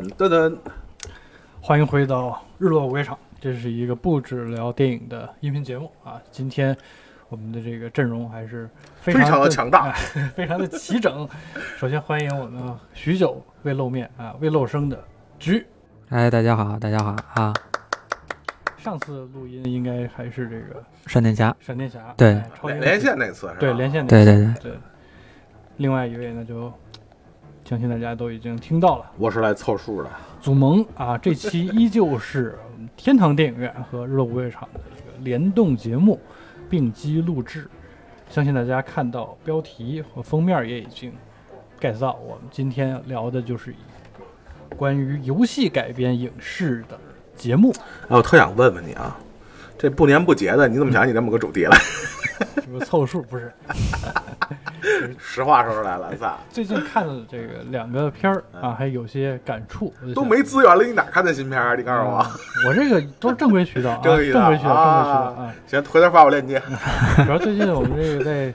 噔噔噔，欢迎回到日落午夜场，这是一个不止聊电影的音频节目啊。今天我们的这个阵容还是非非常的的强大哎 非常的齐整。首先欢迎我们许久未露面啊、未露声的菊。哎，大家好，大家好啊！上次录音应该还是这个闪电侠，闪电侠，对连连线那次是吧？对连线那对次对对，对。另外一位呢，就相信大家都已经听到了。我是来凑数的。祖萌啊，这期依旧是天堂电影院和日落五味场的一个联动节目，并机录制。相信大家看到标题和封面也已经 get 到，我们今天聊的就是一个关于游戏改编影视的节目。哎，我特想问问你啊，这不年不节的，你怎么想起这么个主题来？这个凑数不是？实话说出来了，仨最近看了这个两个片儿啊，还有些感触。都没资源了，你哪看的新片儿？你告诉我。啊我这个都是正规渠道啊，正规渠道正规渠道，啊啊。行，回头发我链接。主要最近我们这个在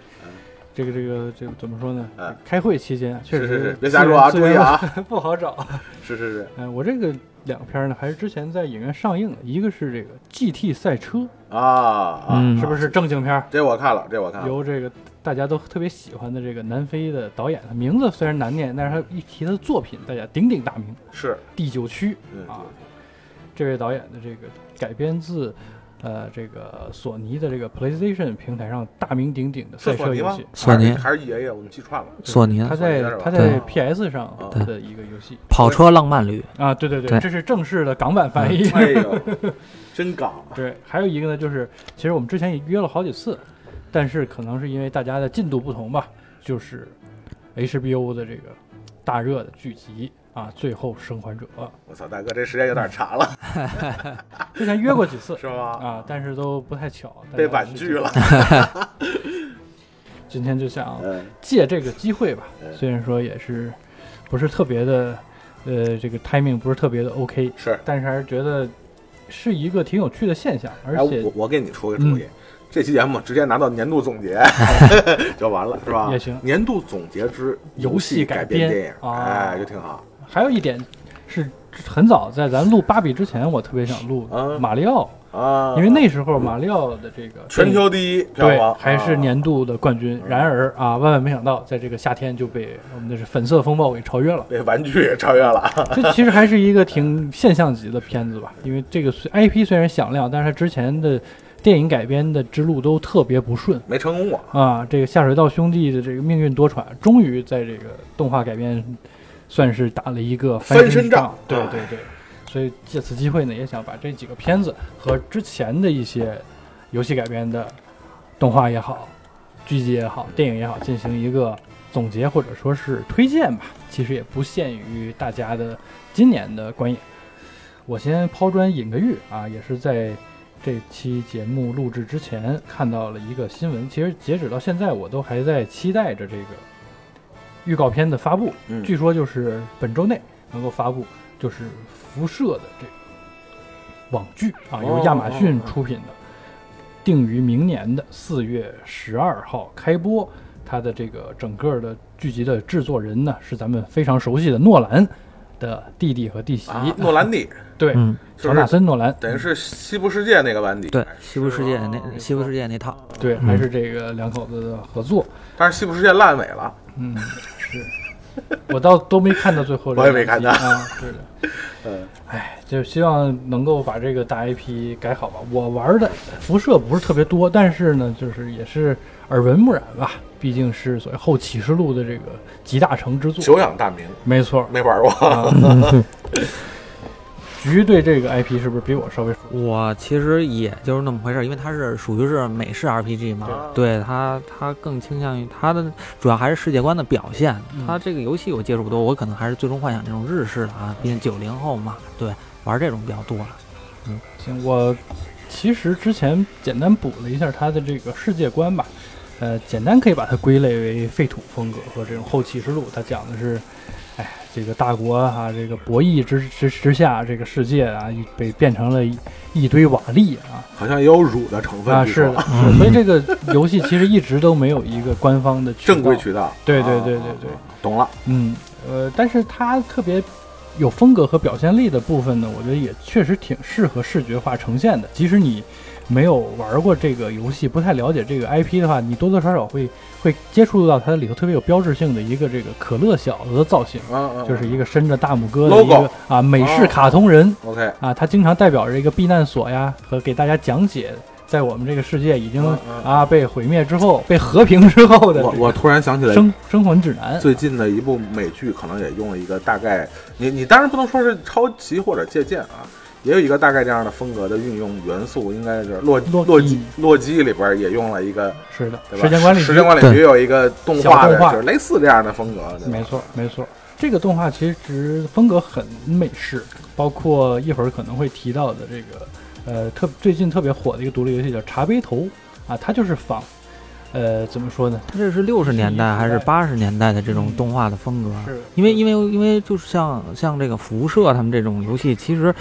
这个这个这个怎么说呢嗯？开会期间确实是是是别瞎说啊注意啊不好找。是是是嗯，我这个两个片儿呢，还是之前在影院上映的，一个是这个 GT 赛车，啊是不是正经片儿？这我看了，这我看了。由这个大家都特别喜欢的这个南非的导演，他名字虽然难念，但是他一提他的作品，大家鼎鼎大名，《是，第九区》嗯啊。这位导演的这个改编自。呃，这个索尼的这个 PlayStation 平台上大名鼎鼎的赛车游戏，？索尼。还是还是 EA 我们记串了。索尼。他在他在 PS 上的一个游戏。跑车浪漫旅，啊，对对对，对。这是正式的港版翻译。哎呦，真港！对，还有一个呢，就是其实我们之前也约了好几次，但是可能是因为大家的进度不同吧，就是 HBO 的这个大热的剧集啊，《最后生还者》，我操，大哥，这时间有点长了，之前约过几次 是吗？啊，但是都不太巧，被婉拒了。今天就想嗯，借这个机会吧，嗯虽然说也是不是特别的，呃，这个 timing 不是特别的 OK，是。但是还是觉得是一个挺有趣的现象，而哎，且我我给你出个主意，这期节目直接拿到年度总结就完了，是吧？也行年度总结之游戏戏改编编电影，啊哎，就挺好。还有一点是很早在咱录芭比之前，我特别想录嗯马里奥，啊，因为那时候马里奥的这个全球第一票对房。还是啊。年度的冠军，然而啊，万万没想到在这个夏天就被我们的是粉色风暴给超越了。被玩具也超越了。这其实还是一个挺现象级的片子吧，因为这个 IP 虽然响亮，但是它之前的电影改编的之路都特别不顺。没成功过，啊。这个下水道兄弟的这个命运多舛，终于在这个动画改编算是打了一个翻身仗对对对，所以借此机会呢，也想把这几个片子和之前的一些游戏改编的动画也好、剧集也好、电影也好，进行一个总结或者说是推荐吧。其实也不限于大家的今年的观影。我先抛砖引个玉啊，也是在这期节目录制之前看到了一个新闻。其实截止到现在，我都还在期待着这个预告片的发布。嗯。据说就是本周内能够发布，就是辐射的这个网剧啊，由亚马逊出品的，定于明年的四月十二号开播。它的这个整个的剧集的制作人呢，是咱们非常熟悉的诺兰的弟弟和弟媳，啊，诺兰弟。对，嗯，乔纳森·诺兰，等于是西部世界那个班底，对，西部世界那西部世界。那套，对，还是这个两口子的合作。但是西部世界烂尾了，嗯，是 我倒都没看到最后这我也没看到啊，是的。嗯，哎，就希望能够把这个大 IP 改好吧。我玩的辐射不是特别多，但是呢，就是也是耳闻目染吧。毕竟是所谓后启示录的这个集大成之作，久仰大名，没错。没玩过。啊，局对这个 IP 是不是比我稍微熟？我其实也就是那么回事儿，因为它是属于是美式 RPG 嘛，对它它更倾向于它的主要还是世界观的表现。嗯它这个游戏我接触不多，我可能还是最终幻想这种日式的啊，毕竟九零后嘛，对，玩这种比较多了。嗯行，我其实之前简单补了一下它的这个世界观吧，呃，简单可以把它归类为废土风格和这种后启示录。它讲的是，哎，这个大国啊，这个博弈之之之下，这个世界啊，被变成了一一堆瓦砾啊好像也有辱的成分啊，是的，是 所以这个游戏其实一直都没有一个官方的正规渠道。对对啊对对对，懂了。嗯，呃，但是它特别有风格和表现力的部分呢，我觉得也确实挺适合视觉化呈现的。即使你没有玩过这个游戏，不太了解这个 IP 的话，你多多少少会会接触到它里头特别有标志性的一个这个可乐小子的造型，嗯嗯，就是一个伸着大拇哥的一个啊美式卡通人。OK，啊，它经常代表着一个避难所呀，和给大家讲解。在我们这个世界已经嗯嗯。啊被毁灭之后、被和平之后的我我突然想起来，生生魂指南，最近的一部美剧可能也用了一个大概，你你当然不能说是抄袭或者借鉴啊，也有一个大概这样的风格的运用元素，应该是洛洛基洛基洛基里边也用了一个，是的，对吧？时间管理局时间管理局有一个动画的，动画就是类似这样的风格，没错，没错。这个动画其实风格很美式，包括一会儿可能会提到的这个，呃，特最近特别火的一个独立游戏叫《茶杯头》啊，它就是仿，呃，怎么说呢？它这是六十年代还是八十年代的这种动画的风格？是因为因为因为就是像像这个辐射他们这种游戏，其实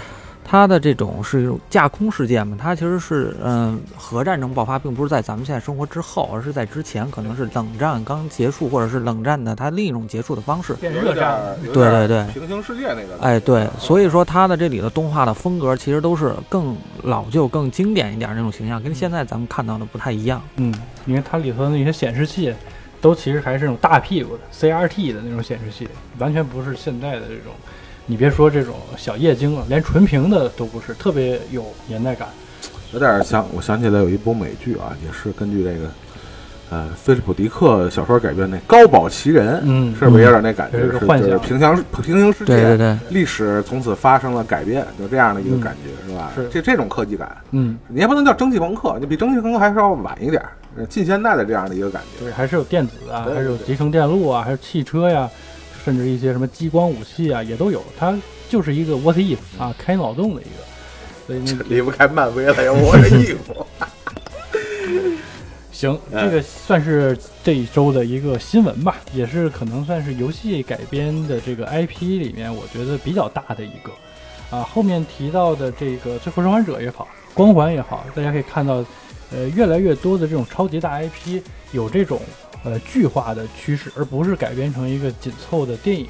它的这种是一种架空事件嘛，它其实是嗯、核战争爆发，并不是在咱们现在生活之后，而是在之前，可能是冷战刚结束，或者是冷战的它另一种结束的方式。变有点热战，对对对平行世界那个，哎，对，所以说它的这里的动画的风格其实都是更老旧、更经典一点那种形象，跟现在咱们看到的不太一样。嗯，因为它里头的那些显示器都其实还是那种大屁股的 CRT 的那种显示器，完全不是现在的这种。你别说这种小液晶了，连纯屏的都不是，特别有年代感。有点想，我想起来有一部美剧啊，也是根据这个呃菲利普迪克小说改编那《高堡奇人》，嗯是不是有点那感觉？是就是幻想平行平行世界，对对对，历史从此发生了改变，就这样的一个嗯感觉，是吧？是这这种科技感，嗯，你也不能叫蒸汽朋克，你比蒸汽朋克还是要晚一点近现代的这样的一个感觉。对，还是有电子啊，还是有集成电路啊，还有汽车呀，甚至一些什么激光武器啊，也都有。它就是一个 what if 啊，开脑洞的一个。所以你 离不开漫威了呀，我的衣服。行，嗯这个算是这一周的一个新闻吧，也是可能算是游戏改编的这个 IP 里面，我觉得比较大的一个。啊，后面提到的这个《最后生还者》也好，《光环》也好，大家可以看到，呃，越来越多的这种超级大 IP 有这种呃剧化的趋势，而不是改编成一个紧凑的电影。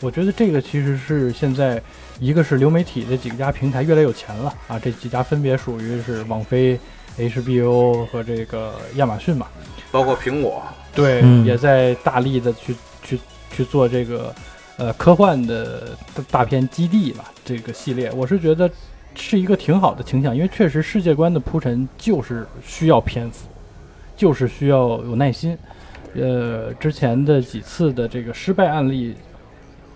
我觉得这个其实是现在一个是流媒体的几家平台越来越有钱了啊，这几家分别属于是网飞、HBO 和这个亚马逊嘛。包括苹果，对，嗯也在大力的去去去做这个呃科幻的大大片基地吧，这个系列，我是觉得是一个挺好的倾向，因为确实世界观的铺陈就是需要篇幅，就是需要有耐心。呃，之前的几次的这个失败案例，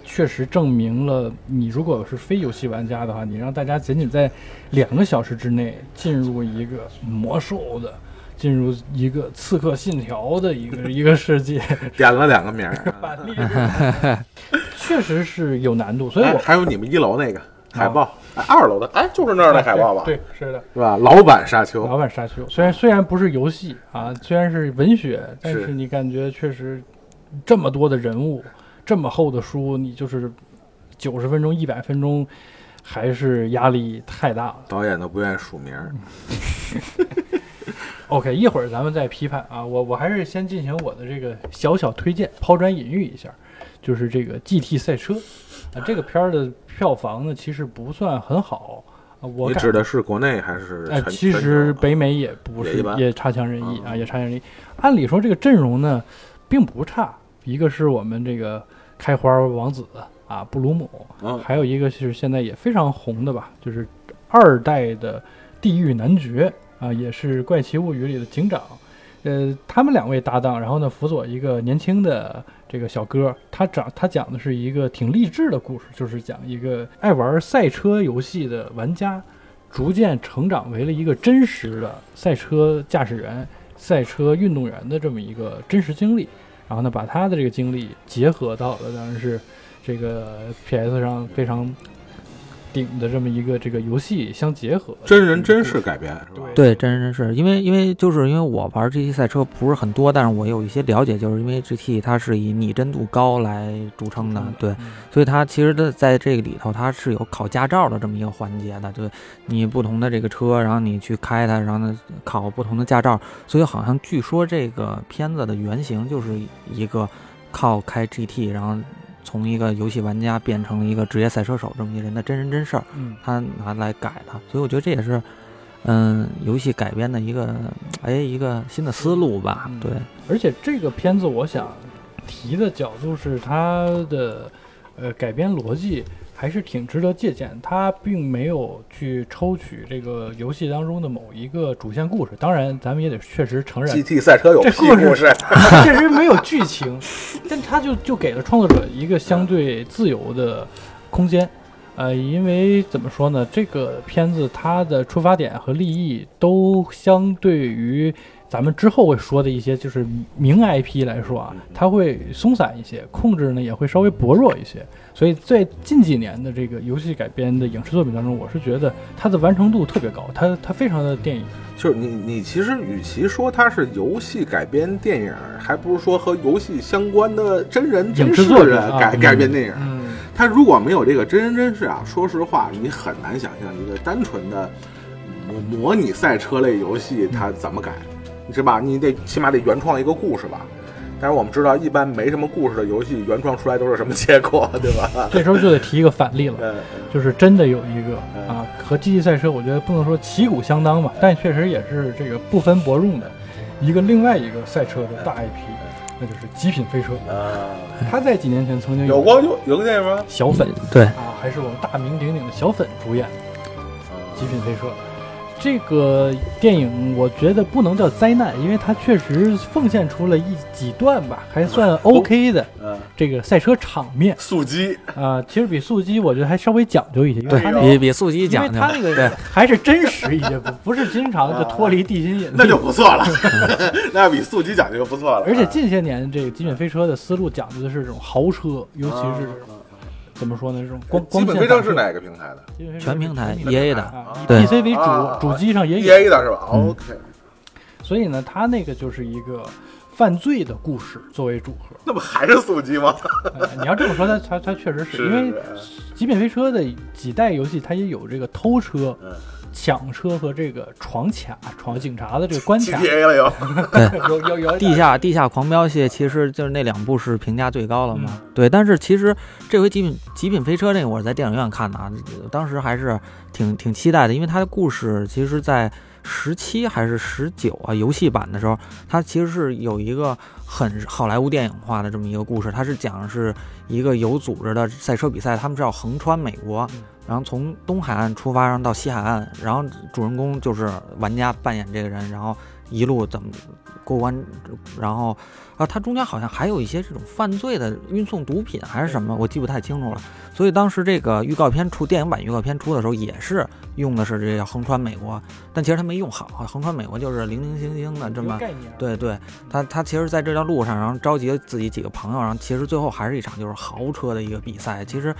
确实证明了，你如果是非游戏玩家的话，你让大家仅仅在两个小时之内进入一个魔兽的。进入一个刺客信条的一个 一个世界，点了两个名儿。确实是有难度，所以哎我还有你们一楼那个海报，哎，二楼的，哎，就是那儿的海报吧？对，对是的，是吧？老版沙丘，老版沙丘虽然虽然不是游戏啊，虽然是文学，但是是你感觉确实这么多的人物，这么厚的书，你就是九十分钟、一百分钟，还是压力太大了。导演都不愿意署名儿。OK，一会儿咱们再批判啊，我我还是先进行我的这个小小推荐，抛砖引玉一下，就是这个 GT 赛车。啊，这个片儿的票房呢其实不算很好啊，我你指的是国内还是哎，全？其实北美也不是也也差强人意啊，嗯也差强人意。按理说这个阵容呢并不差，一个是我们这个开花王子啊布鲁姆，嗯，还有一个是现在也非常红的吧，就是二代的地狱男爵啊，也是《怪奇物语》里的警长。呃，他们两位搭档，然后呢辅佐一个年轻的这个小哥，他讲他讲的是一个挺励志的故事，就是讲一个爱玩赛车游戏的玩家，逐渐成长为了一个真实的赛车驾驶员、赛车运动员的这么一个真实经历。然后呢，把他的这个经历结合到了，当然是这个 PS 上非常顶的这么一个这个游戏相结合，真人真事改编是吧？对，真人真事，因为因为就是因为我玩 GT 赛车不是很多，但是我有一些了解，就是因为 GT 它是以拟真度高来著称的，对，嗯。所以它其实它在这个里头它是有考驾照的这么一个环节的，对，你不同的这个车，然后你去开它，然后呢考不同的驾照，所以好像据说这个片子的原型就是一个靠开 GT，然后从一个游戏玩家变成了一个职业赛车手这么一人的真人真事儿，嗯，他拿来改的，所以我觉得这也是，嗯，游戏改编的一个，哎，一个新的思路吧。嗯对，而且这个片子我想提的角度是它的呃改编逻辑还是挺值得借鉴，它并没有去抽取这个游戏当中的某一个主线故事。当然，咱们也得确实承认 GT 赛车有这故事 确实没有剧情，但它就就给了创作者一个相对自由的空间。呃，因为怎么说呢，这个片子它的出发点和立意都相对于咱们之后会说的一些就是名 IP 来说啊，它会松散一些，控制呢也会稍微薄弱一些。所以在近几年的这个游戏改编的影视作品当中，我是觉得它的完成度特别高，它它非常的电影。就是你你其实与其说它是游戏改编电影，还不如说和游戏相关的真人真影视事改改编电影。嗯，它如果没有这个真人真事啊，说实话，你很难想象一个单纯的模模拟赛车类游戏它怎么改，是吧？你得起码得原创一个故事吧。但是我们知道，一般没什么故事的游戏，原创出来都是什么结果，对吧？这时候就得提一个反例了。嗯，就是真的有一个嗯啊，和 GT 赛车，我觉得不能说旗鼓相当吧，但确实也是这个不分伯仲的一个另外一个赛车的大 IP，那就是《极品飞车》。啊，他在几年前曾经有过有有个电影吗？小粉对，啊，还是我们大名鼎鼎的小粉主演《极品飞车》。这个电影我觉得不能叫灾难，因为它确实奉献出了一几段吧，还算 OK 的嗯，这个赛车场面速激，啊。其实比速激我觉得还稍微讲究一些，因为对它那个比比速激因为它，那个还是真实一些，不 不是经常就脱离地心引力。那就不错了，那比速激讲究就不错了。而且近些年这个极品飞车的思路讲究的是这种豪车，尤其是这种怎么说呢？这种光光基本线反射飞车是哪个平台的全平台是 EA 的啊，以对 PC 为主，啊主机上也有。？EA 的是吧嗯？OK，所以呢，它那个就是一个犯罪的故事作为主核。那不还是速激吗？呃你要这么说，它它它确实是因为极品飞车的几代游戏，它也有这个偷车、嗯抢车和这个闯卡、闯警察的这个关卡，GTA 了又，有有有地下地下狂飙系列其实就是那两部是评价最高了嘛。嗯。对，但是其实这回极品极品飞车那个我是在电影院看的啊，当时还是挺挺期待的，因为它的故事其实在十七还是十九啊游戏版的时候，它其实是有一个很好莱坞电影化的这么一个故事，它是讲是一个有组织的赛车比赛，他们是要横穿美国嗯，然后从东海岸出发，然后到西海岸，然后主人公就是玩家扮演这个人，然后一路怎么过关，然后啊，它中间好像还有一些这种犯罪的运送毒品还是什么，我记不太清楚了。所以当时这个预告片出，电影版预告片出的时候，也是用的是这个横穿美国，但其实它没用好，横穿美国就是零零星星的这么。对对，他他其实在这条路上，然后召集了自己几个朋友，然后其实最后还是一场就是豪车的一个比赛。其实，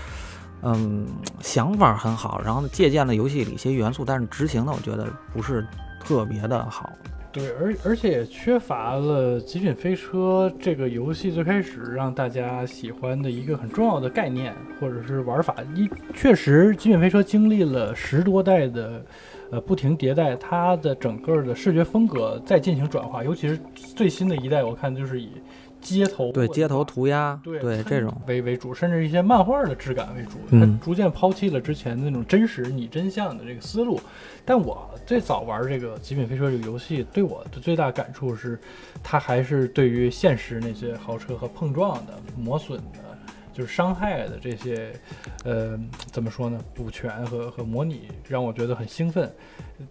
嗯，想法很好，然后呢借鉴了游戏里一些元素，但是执行的我觉得不是特别的好。对，而而且也缺乏了《极品飞车》这个游戏最开始让大家喜欢的一个很重要的概念或者是玩法。一确实，《极品飞车》经历了十多代的呃不停迭代，它的整个的视觉风格在进行转化，尤其是最新的一代，我看就是以街头对，街头涂鸦，对对这种，为为主，甚至一些漫画的质感为主，嗯它逐渐抛弃了之前的那种真实拟真相的这个思路。但我最早玩这个《极品飞车》这个游戏，对我的最大感触是，它还是对于现实那些豪车和碰撞的、磨损的。就是伤害的这些，呃，怎么说呢？补全和和模拟让我觉得很兴奋。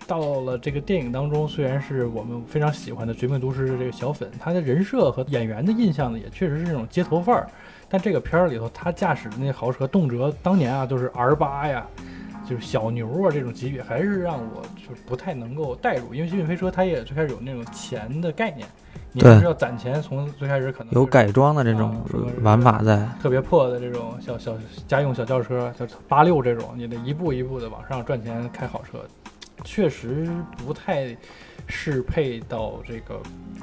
到了这个电影当中，虽然是我们非常喜欢的《绝命毒师》这个小粉，他的人设和演员的印象呢，也确实是那种街头范儿。但这个片儿里头，他驾驶的那豪车，动辄当年啊都是 R 八呀，就是小牛啊这种级别，还是让我就是不太能够代入。因为《极品飞车》它也最开始有那种钱的概念，你对还是要攒钱，从最开始可能就是有改装的这种玩法在。特别破的这种小小家用小轿车，像八六这种，你得一步一步的往上赚钱开好车，确实不太适配到这个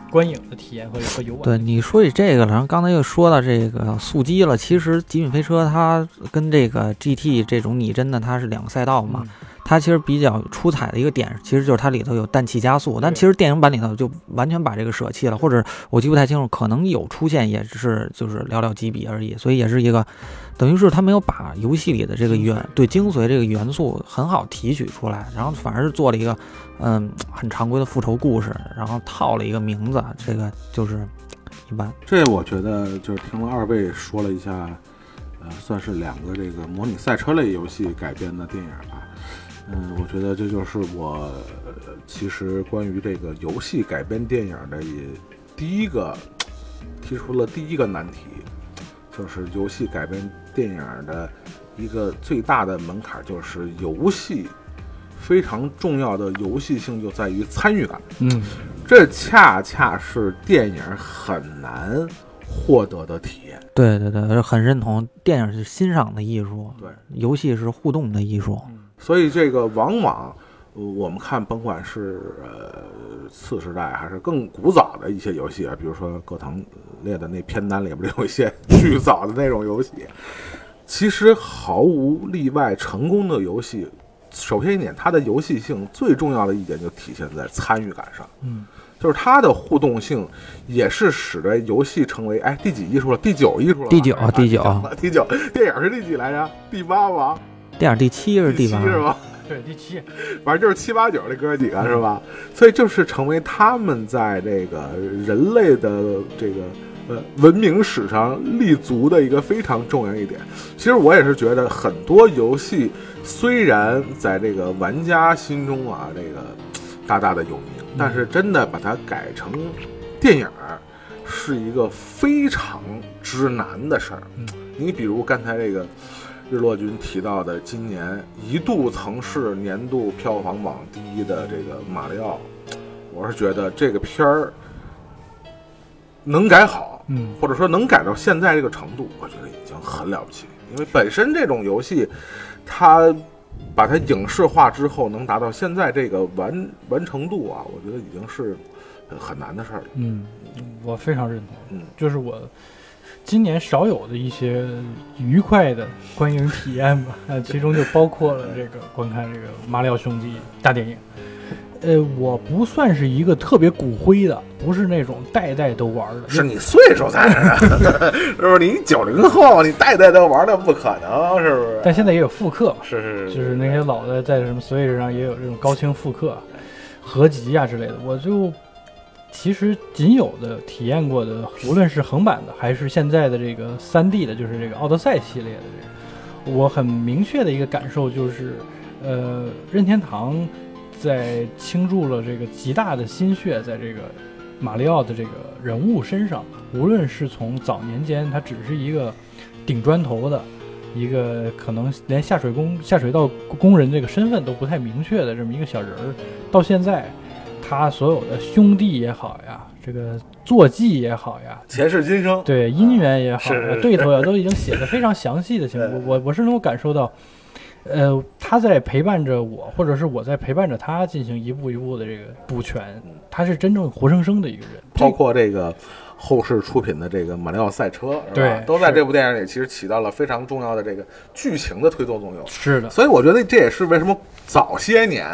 观影的体验和和游玩。对你说起这个了，然后刚才又说到这个速激了。其实《极品飞车》它跟这个 GT 这种拟真的它是两个赛道嘛，嗯它其实比较出彩的一个点，其实就是它里头有氮气加速，但其实电影版里头就完全把这个舍弃了，或者我记不太清楚，可能有出现，也只是就是寥寥几笔而已，所以也是一个，等于是他没有把游戏里的这个元对精髓这个元素很好提取出来，然后反而是做了一个嗯很常规的复仇故事，然后套了一个名字，这个就是一般。这我觉得就是听了二位说了一下，呃，算是两个这个模拟赛车类游戏改编的电影吧。嗯，我觉得这就是我、呃其实关于这个游戏改编电影的也第一个提出了第一个难题，就是游戏改编电影的一个最大的门槛，就是游戏非常重要的游戏性就在于参与感。嗯，这恰恰是电影很难获得的体验。对对对，很认同，电影是欣赏的艺术，对，游戏是互动的艺术。所以这个往往呃我们看，甭管是呃次时代还是更古早的一些游戏啊，比如说葛藤列的那片单里边有一些 巨早的那种游戏，其实毫无例外成功的游戏，首先一点，它的游戏性最重要的一点就体现在参与感上。嗯，就是它的互动性，也是使得游戏成为哎第几艺术了？第九艺术了？第九第九 第九，电影是第几来着？第八吧？电影第七是第八，七是吧？对，第七，反正就是七八九这哥几个是吧？所以就是成为他们在这个人类的这个呃文明史上立足的一个非常重要一点。其实我也是觉得很多游戏虽然在这个玩家心中啊这个大大的有名，但是真的把它改成电影儿是一个非常之难的事儿。你比如刚才这个。日落君提到的，今年一度曾是年度票房榜第一的这个《马里奥》，我是觉得这个片儿能改好，嗯，或者说能改到现在这个程度，我觉得已经很了不起。因为本身这种游戏，它把它影视化之后，能达到现在这个完完成度啊，我觉得已经是呃很难的事儿了。嗯，我非常认同，嗯，就是我今年少有的一些愉快的观影体验吧，呃，其中就包括了这个观看这个《马里奥兄弟》大电影。呃，我不算是一个特别骨灰的，不是那种代代都玩的，是你岁数在这儿，是不是？你九零后，你代代都玩的不可能，是不是？但现在也有复刻嘛，是是是，就是那些老的在什么 Switch 上也有这种高清复刻、合集啊之类的，我就其实仅有的体验过的，无论是横版的还是现在的这个三 D 的，就是这个奥德赛系列的这个，我很明确的一个感受就是，呃，任天堂在倾注了这个极大的心血在这个马里奥的这个人物身上，无论是从早年间他只是一个顶砖头的。一个可能连下水工、下水道工人这个身份都不太明确的这么一个小人儿，到现在，他所有的兄弟也好呀，这个坐骑也好呀，前世今生，对姻缘也好对头呀，都已经写的非常详细的情 对况。我我是能够感受到，呃，他在陪伴着我，或者是我在陪伴着他进行一步一步的这个补全，他是真正活生生的一个人。包括这个后世出品的这个《马里奥赛车》，是吧？对都在这部电影里其实起到了非常重要的这个剧情的推动作用。是的，所以我觉得这也是为什么早些年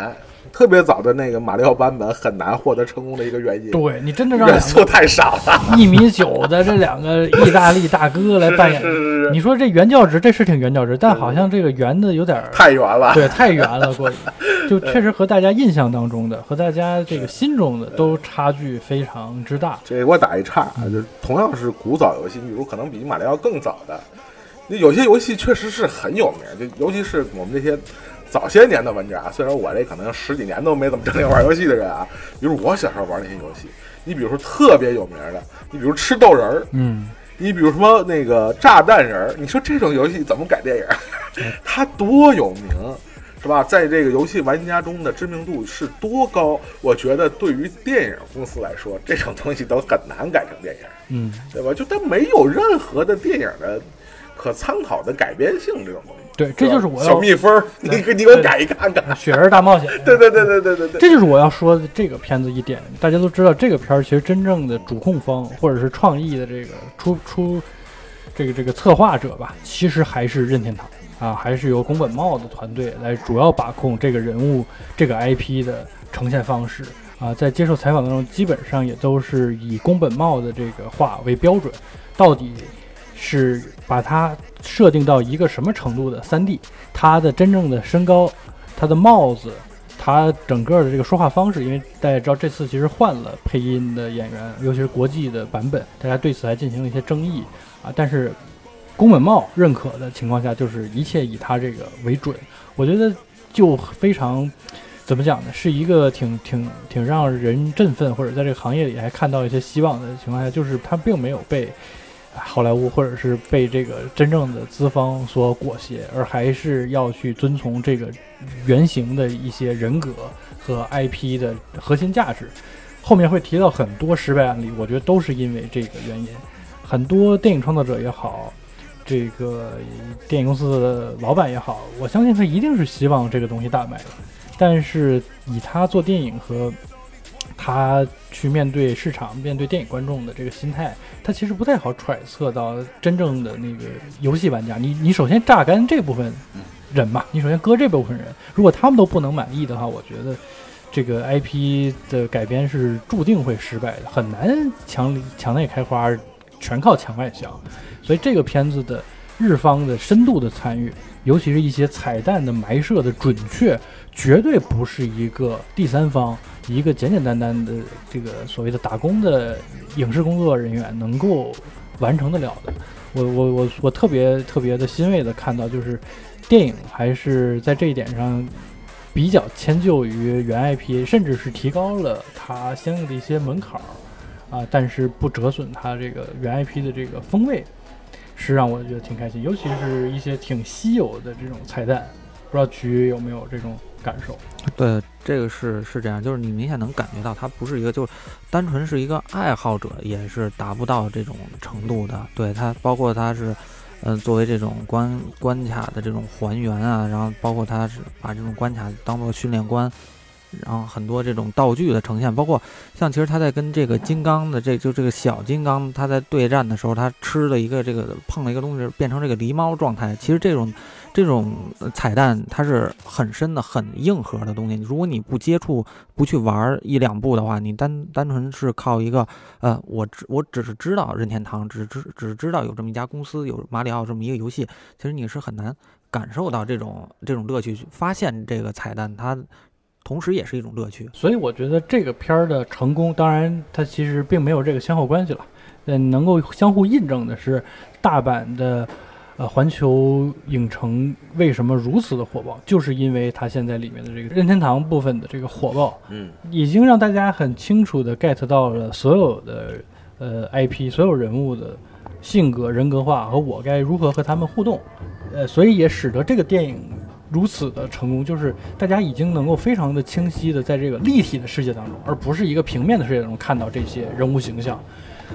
特别早的那个马里奥版本很难获得成功的一个原因。对你真的让元素太少了，一米九的这两个意大利大哥来扮演是，是是是，你说这原教旨，这是挺原教旨，但好像这个圆的有点太圆了。对，太圆了，过于，就确实和大家印象当中的、和大家这个心中的都差距非常之大。这我打一岔啊，就同样是古早游戏，比如可能比马里奥更早的，有些游戏确实是很有名，就尤其是我们这些早些年的玩家，虽然我这可能十几年都没怎么正经玩游戏的人啊，比如我小时候玩那些游戏，你比如说特别有名的，你比如吃豆人儿，嗯，你比如什么那个炸弹人儿，你说这种游戏怎么改电影？它多有名，是吧？在这个游戏玩家中的知名度是多高？我觉得对于电影公司来说，这种东西都很难改成电影，嗯，对吧？就它没有任何的电影的可参考的改编性这种东西。对，这就是我要小蜜蜂儿，你给你给我改一看看。雪人大冒险。对对对对对对对，这就是我要说的这个片子一点。大家都知道，这个片儿其实真正的主控方或者是创意的这个出出这个这个策划者吧，其实还是任天堂啊，还是由宫本茂的团队来主要把控这个人物、这个 IP 的呈现方式啊。在接受采访当中，基本上也都是以宫本茂的这个话为标准，到底是把它设定到一个什么程度的三 D？他的真正的身高，他的帽子。他整个的这个说话方式，因为大家知道这次其实换了配音的演员，尤其是国际的版本，大家对此还进行了一些争议啊。但是宫本茂认可的情况下，就是一切以他这个为准。我觉得就非常怎么讲呢？是一个挺挺挺让人振奋，或者在这个行业里还看到一些希望的情况下，就是他并没有被。好莱坞或者是被这个真正的资方所裹挟，而还是要去遵从这个原型的一些人格和 IP 的核心价值。后面会提到很多失败案例，我觉得都是因为这个原因。很多电影创作者也好，这个电影公司的老板也好，我相信他一定是希望这个东西大卖的，但是以他做电影和。他去面对市场、面对电影观众的这个心态，他其实不太好揣测到真正的那个游戏玩家。你你首先榨干这部分人嘛，你首先割这部分人，如果他们都不能满意的话，我觉得这个 IP 的改编是注定会失败的，很难墙里墙内开花，全靠墙外香。所以这个片子的日方的深度的参与，尤其是一些彩蛋的埋设的准确，绝对不是一个第三方。一个简简单单的这个所谓的打工的影视工作人员能够完成得了的，我我我我特别特别的欣慰的看到，就是电影还是在这一点上比较迁就于原 IP，甚至是提高了它相应的一些门槛儿啊，但是不折损它这个原 IP 的这个风味，是让我觉得挺开心，尤其是一些挺稀有的这种彩蛋，不知道曲有没有这种。感受，对，这个是是这样，就是你明显能感觉到他不是一个，就单纯是一个爱好者，也是达不到这种程度的。对他，包括他是，嗯，作为这种关关卡的这种还原啊，然后包括他是把这种关卡当做训练关。然后很多这种道具的呈现，包括像其实他在跟这个金刚的这就这个小金刚，他在对战的时候，他吃了一个这个碰了一个东西，变成这个狸猫状态。其实这种这种彩蛋它是很深的、很硬核的东西。如果你不接触、不去玩一两步的话，你单单纯是靠一个呃，我只我只是知道任天堂，只知只知道有这么一家公司，有马里奥这么一个游戏，其实你是很难感受到这种这种乐趣，发现这个彩蛋它。同时也是一种乐趣，所以我觉得这个片儿的成功，当然它其实并没有这个先后关系了。嗯，能够相互印证的是，大阪的呃环球影城为什么如此的火爆，就是因为它现在里面的这个任天堂部分的这个火爆，嗯，已经让大家很清楚的 get 到了所有的呃 IP 所有人物的性格人格化和我该如何和他们互动，呃，所以也使得这个电影。如此的成功，就是大家已经能够非常的清晰的在这个立体的世界当中，而不是一个平面的世界中看到这些人物形象。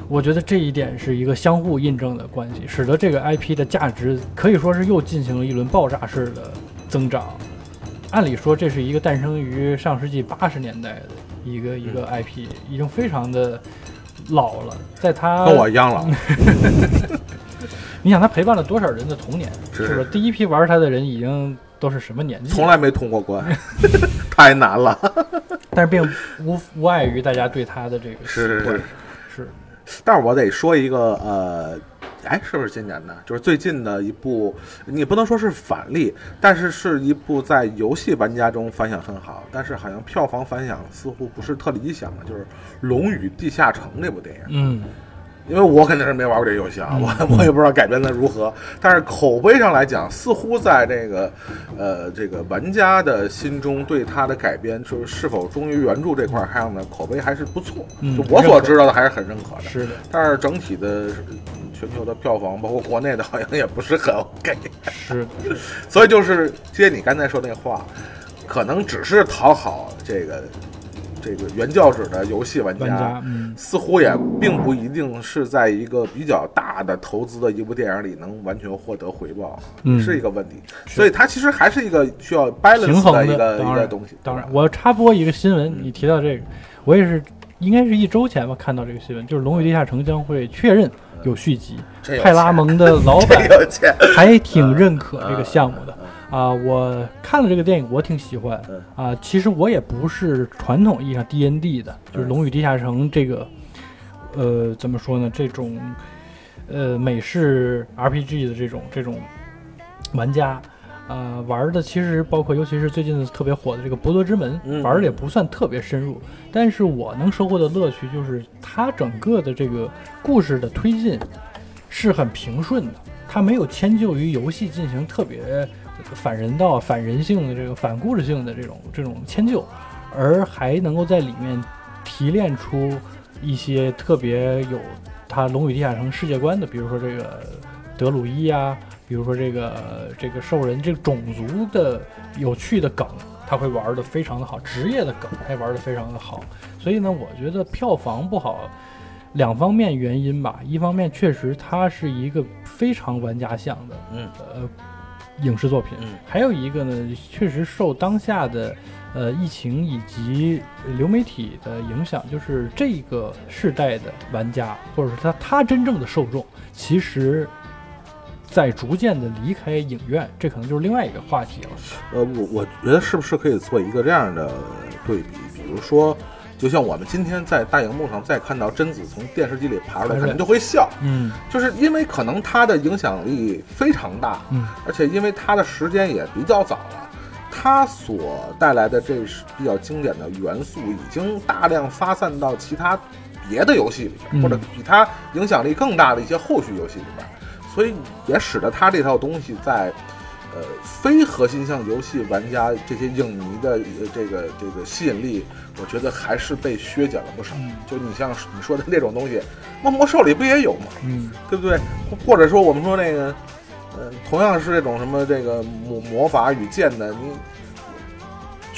我觉得这一点是一个相互印证的关系，使得这个 IP 的价值可以说是又进行了一轮爆炸式的增长。按理说，这是一个诞生于上世纪八十年代的一个一个 IP，已经非常的老了，在它跟我一样老。你想，他陪伴了多少人的童年？是不是第一批玩他的人已经？都是什么年纪？从来没通过关，太难了。但是并无无碍于大家对他的这个是是是。但是我得说一个呃，哎，是不是今年的？就是最近的一部，你不能说是反例，但是是一部在游戏玩家中反响很好，但是好像票房反响似乎不是特理想的，就是《龙与地下城》那部电影。嗯。因为我肯定是没玩过这游戏啊，我 我也不知道改编的如何，但是口碑上来讲，似乎在这个，呃，这个玩家的心中对它的改编，就是是否忠于原著这块上呢口碑还是不错。就我所知道的，还是很认可的。是的。但是整体的全球的票房，包括国内的，好像也不是很 OK。是。所以就是接你刚才说那话，可能只是讨好这个。这个原教旨的游戏玩家，似乎也并不一定是在一个比较大的投资的一部电影里能完全获得回报，是一个问题。所以它其实还是一个需要 balance 的一个一个东西。当然，我插播一个新闻，你提到这个，我也是应该是一周前吧看到这个新闻，就是《龙与地下城》将会确认有续集，派拉蒙的老板 还挺认可这个项目的啊。我看了这个电影，我挺喜欢嗯啊。其实我也不是传统意义上 D N D 的，就是《龙与地下城》这个，呃，怎么说呢？这种呃美式 R P G 的这种这种玩家。呃，玩的其实包括，尤其是最近特别火的这个《博德之门》嗯玩的也不算特别深入，但是我能收获的乐趣就是它整个的这个故事的推进是很平顺的，它没有迁就于游戏进行特别反人道、反人性的这个反故事性的这种这种迁就，而还能够在里面提炼出一些特别有它《龙与地下城》世界观的，比如说这个德鲁伊啊，比如说这个这个兽人这个种族的有趣的梗，他会玩的非常的好，职业的梗他也玩的非常的好，所以呢，我觉得票房不好。两方面原因吧，一方面确实它是一个非常玩家向的嗯呃影视作品，嗯还有一个呢，确实受当下的呃疫情以及流媒体的影响，就是这个世代的玩家，或者是他他真正的受众，其实在逐渐的离开影院，这可能就是另外一个话题了。呃，我我觉得是不是可以做一个这样的对比？比如说，就像我们今天在大荧幕上再看到贞子从电视机里爬出来，可能就会笑，嗯。就是因为可能它的影响力非常大，嗯。而且因为它的时间也比较早了，它所带来的这是比较经典的元素，已经大量发散到其他别的游戏里边，嗯或者比它影响力更大的一些后续游戏里边，所以也使得它这套东西在。呃，非核心向游戏玩家这些影迷的呃这个这个吸引力，我觉得还是被削减了不少。嗯就你像你说的那种东西，那魔兽里不也有吗？嗯对不对？或或者说我们说那个，呃，同样是这种什么这个魔魔法与剑的，你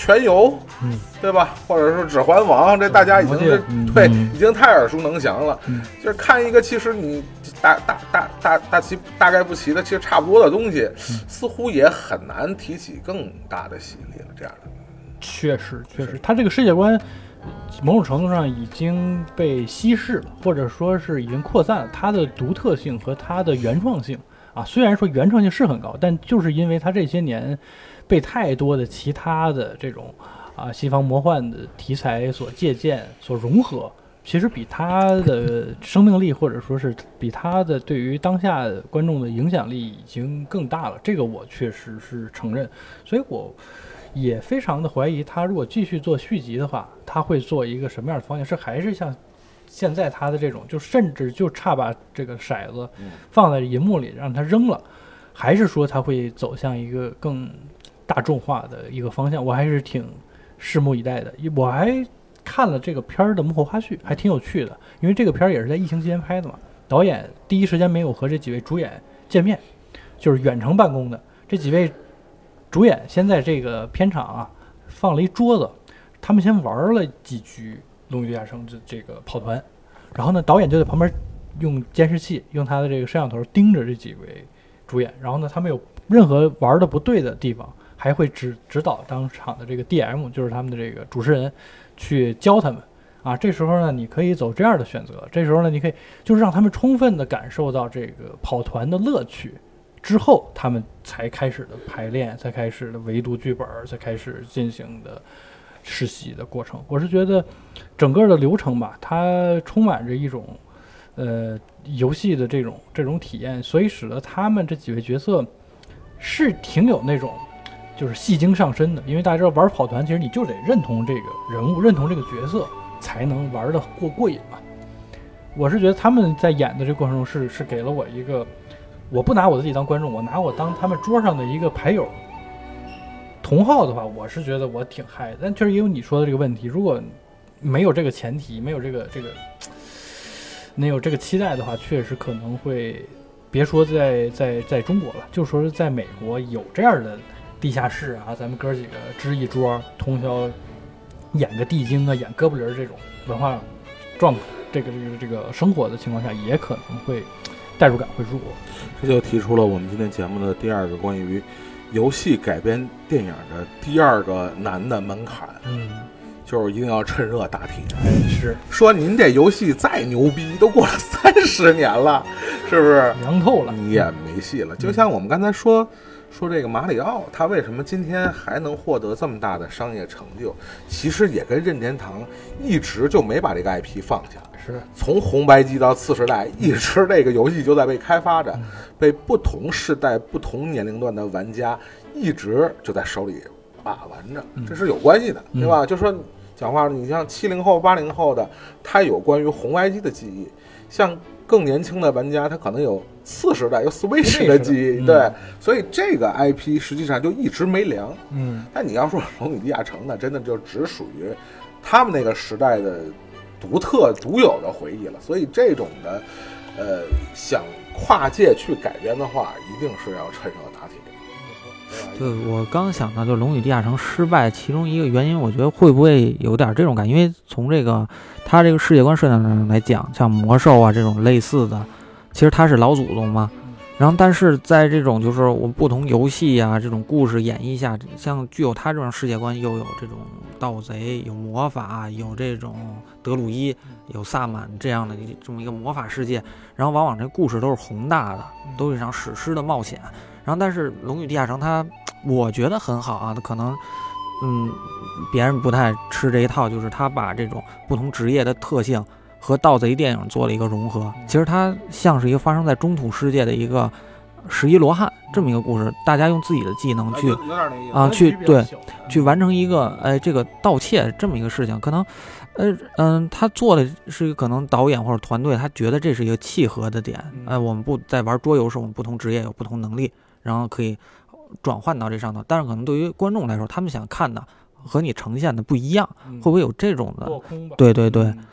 全游，嗯，对吧？或者说指环王，这大家已经是嗯对，嗯已经太耳熟能详了。嗯就是看一个，其实你大大大大大齐大概不齐的，其实差不多的东西，嗯似乎也很难提起更大的吸引力了。这样的，确实，确实，它这个世界观某种程度上已经被稀释了，或者说是已经扩散了。它的独特性和它的原创性啊，虽然说原创性是很高，但就是因为它这些年被太多的其他的这种啊西方魔幻的题材所借鉴、所融合。其实比它的生命力，或者说是比它的对于当下观众的影响力已经更大了，这个我确实是承认。所以我也非常的怀疑，他如果继续做续集的话，他会做一个什么样的方向？是还是像现在他的这种，就甚至就差把这个骰子放在银幕里让他扔了，还是说他会走向一个更大众化的一个方向？我还是挺拭目以待的。我还看了这个片儿的幕后花絮，还挺有趣的，因为这个片儿也是在疫情期间拍的嘛。导演第一时间没有和这几位主演见面，就是远程办公的。这几位主演先在这个片场啊放了一桌子，他们先玩了几局《龙与地下城》这这个跑团，然后呢，导演就在旁边用监视器，用他的这个摄像头盯着这几位主演，然后呢，他们有任何玩的不对的地方，还会指指导当场的这个 DM，就是他们的这个主持人去教他们。啊，这时候呢，你可以走这样的选择。这时候呢，你可以就是让他们充分的感受到这个跑团的乐趣，之后他们才开始的排练，才开始的围读剧本，才开始进行的实习的过程。我是觉得整个的流程吧，它充满着一种呃游戏的这种这种体验，所以使得他们这几位角色是挺有那种。就是戏精上身的，因为大家知道玩跑团，其实你就得认同这个人物，认同这个角色，才能玩的过过瘾嘛。我是觉得他们在演的这个过程中是是给了我一个，我不拿我自己当观众，我拿我当他们桌上的一个牌友。同号的话，我是觉得我挺嗨，但确实也有你说的这个问题，如果没有这个前提，没有这个这个，没有这个期待的话，确实可能会，别说在在在中国了，就说是在美国有这样的地下室啊，咱们哥几个支一桌，通宵演个地精啊，演哥布林儿这种文化状这个这个这个生活的情况下，也可能会代入感会弱。这就提出了我们今天节目的第二个关于游戏改编电影的第二个难的门槛，嗯就是一定要趁热打铁。哎是 说您这游戏再牛逼，都过了三十年了，是不是？凉透了。你也没戏了。就像我们刚才说说这个马里奥，他为什么今天还能获得这么大的商业成就？其实也跟任天堂一直就没把这个 IP 放下。是从红白机到次世代，一直这个游戏就在被开发着，被不同世代、不同年龄段的玩家一直就在手里把玩着，这是有关系的，对吧？就说讲话，你像七零后、八零后的，他有关于红白机的记忆；像更年轻的玩家，他可能有次时代、有 Switch 的记忆，嗯对，所以这个 IP 实际上就一直没凉。嗯但你要说《龙与地下城》呢，真的就只属于他们那个时代的独特独有的回忆了。所以这种的，呃，想跨界去改编的话，一定是要趁热打铁。对我刚想到，就《龙与地下城》失败，其中一个原因，我觉得会不会有点这种感觉？因为从这个他这个世界观设定上来讲，像魔兽啊这种类似的，其实他是老祖宗嘛。然后，但是在这种就是我们不同游戏啊、这种故事演绎下，像具有他这种世界观，又有这种盗贼，有魔法，有这种德鲁伊，有萨满这样的这么一个魔法世界。然后，往往这故事都是宏大的，都是一场史诗的冒险。然后，但是《龙与地下城》它，我觉得很好啊，它可能，嗯，别人不太吃这一套，就是它把这种不同职业的特性和盗贼电影做了一个融合。其实它像是一个发生在中土世界的一个十一罗汉这么一个故事，大家用自己的技能去啊去对嗯去完成一个哎这个盗窃这么一个事情，可能，呃嗯，他做的是可能导演或者团队他觉得这是一个契合的点，嗯。哎，我们不在玩桌游时，我们不同职业有不同能力，然后可以转换到这上头，但是可能对于观众来说，他们想看的和你呈现的不一样，会不会有这种的？落空吧？对对对，嗯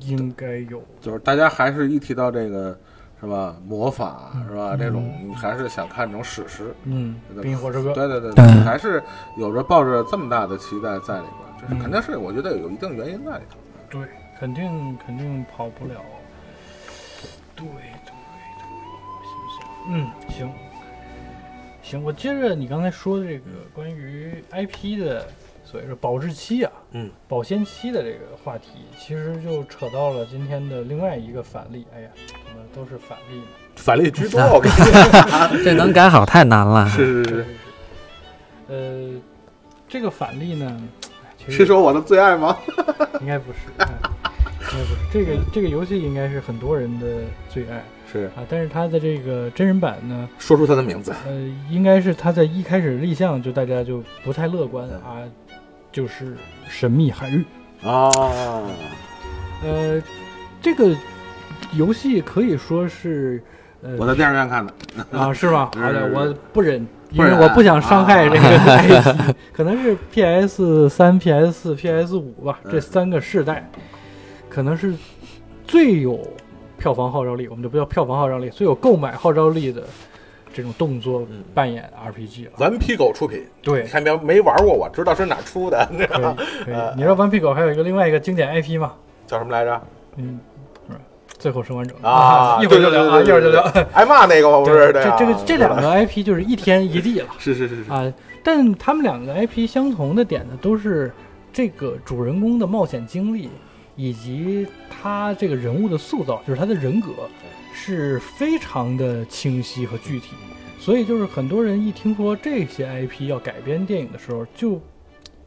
应该有。就是大家还是一提到这个是吧，魔法是吧，嗯这种你还是想看这种史诗。嗯，对冰与火之歌。对对对对还是有着抱着这么大的期待在里边，就是嗯肯定是我觉得有一定原因在里头。对，肯定肯定跑不了。对对对，我想想，嗯，行，行，我接着你刚才说的这个关于 IP 的所谓的保质期啊，嗯，保鲜期的这个话题，其实就扯到了今天的另外一个反例。哎呀，怎么都是反例呢？反例居多，我跟你说，这能改好太难了。是是是，呃，这个反例呢，是实说我的最爱吗？应该不是，哎应该不是。这个这个游戏应该是很多人的最爱。是。啊，但是它的这个真人版呢，说出他的名字，呃，应该是他在一开始立项就大家就不太乐观啊，就是《神秘海域》。啊，呃，这个游戏可以说是，呃，我在电影院看的，啊，是吗？好的，我不忍，因为我不想伤害这个 可能是 PS 三、PS 四、PS 五吧，这嗯。三个世代，可能是最有票房号召力，我们就不叫票房号召力，最有购买号召力的这种动作嗯扮演 RPG 了。顽皮狗出品，对你，还没没玩过，我知道是哪出的，你知道可吗？以可以 呃。你知道《顽皮狗》还有一个另外一个经典 IP 吗？叫什么来着？嗯，最后生还者》啊 一会儿就聊啊，一会儿就聊。挨骂那个吗？不是，这这个这两个 IP 就是一天一地了。是是是是，啊，但他们两个 IP 相同的点呢，都是这个主人公的冒险经历，以及他这个人物的塑造，就是他的人格，是非常的清晰和具体。所以就是很多人一听说这些 IP 要改编电影的时候，就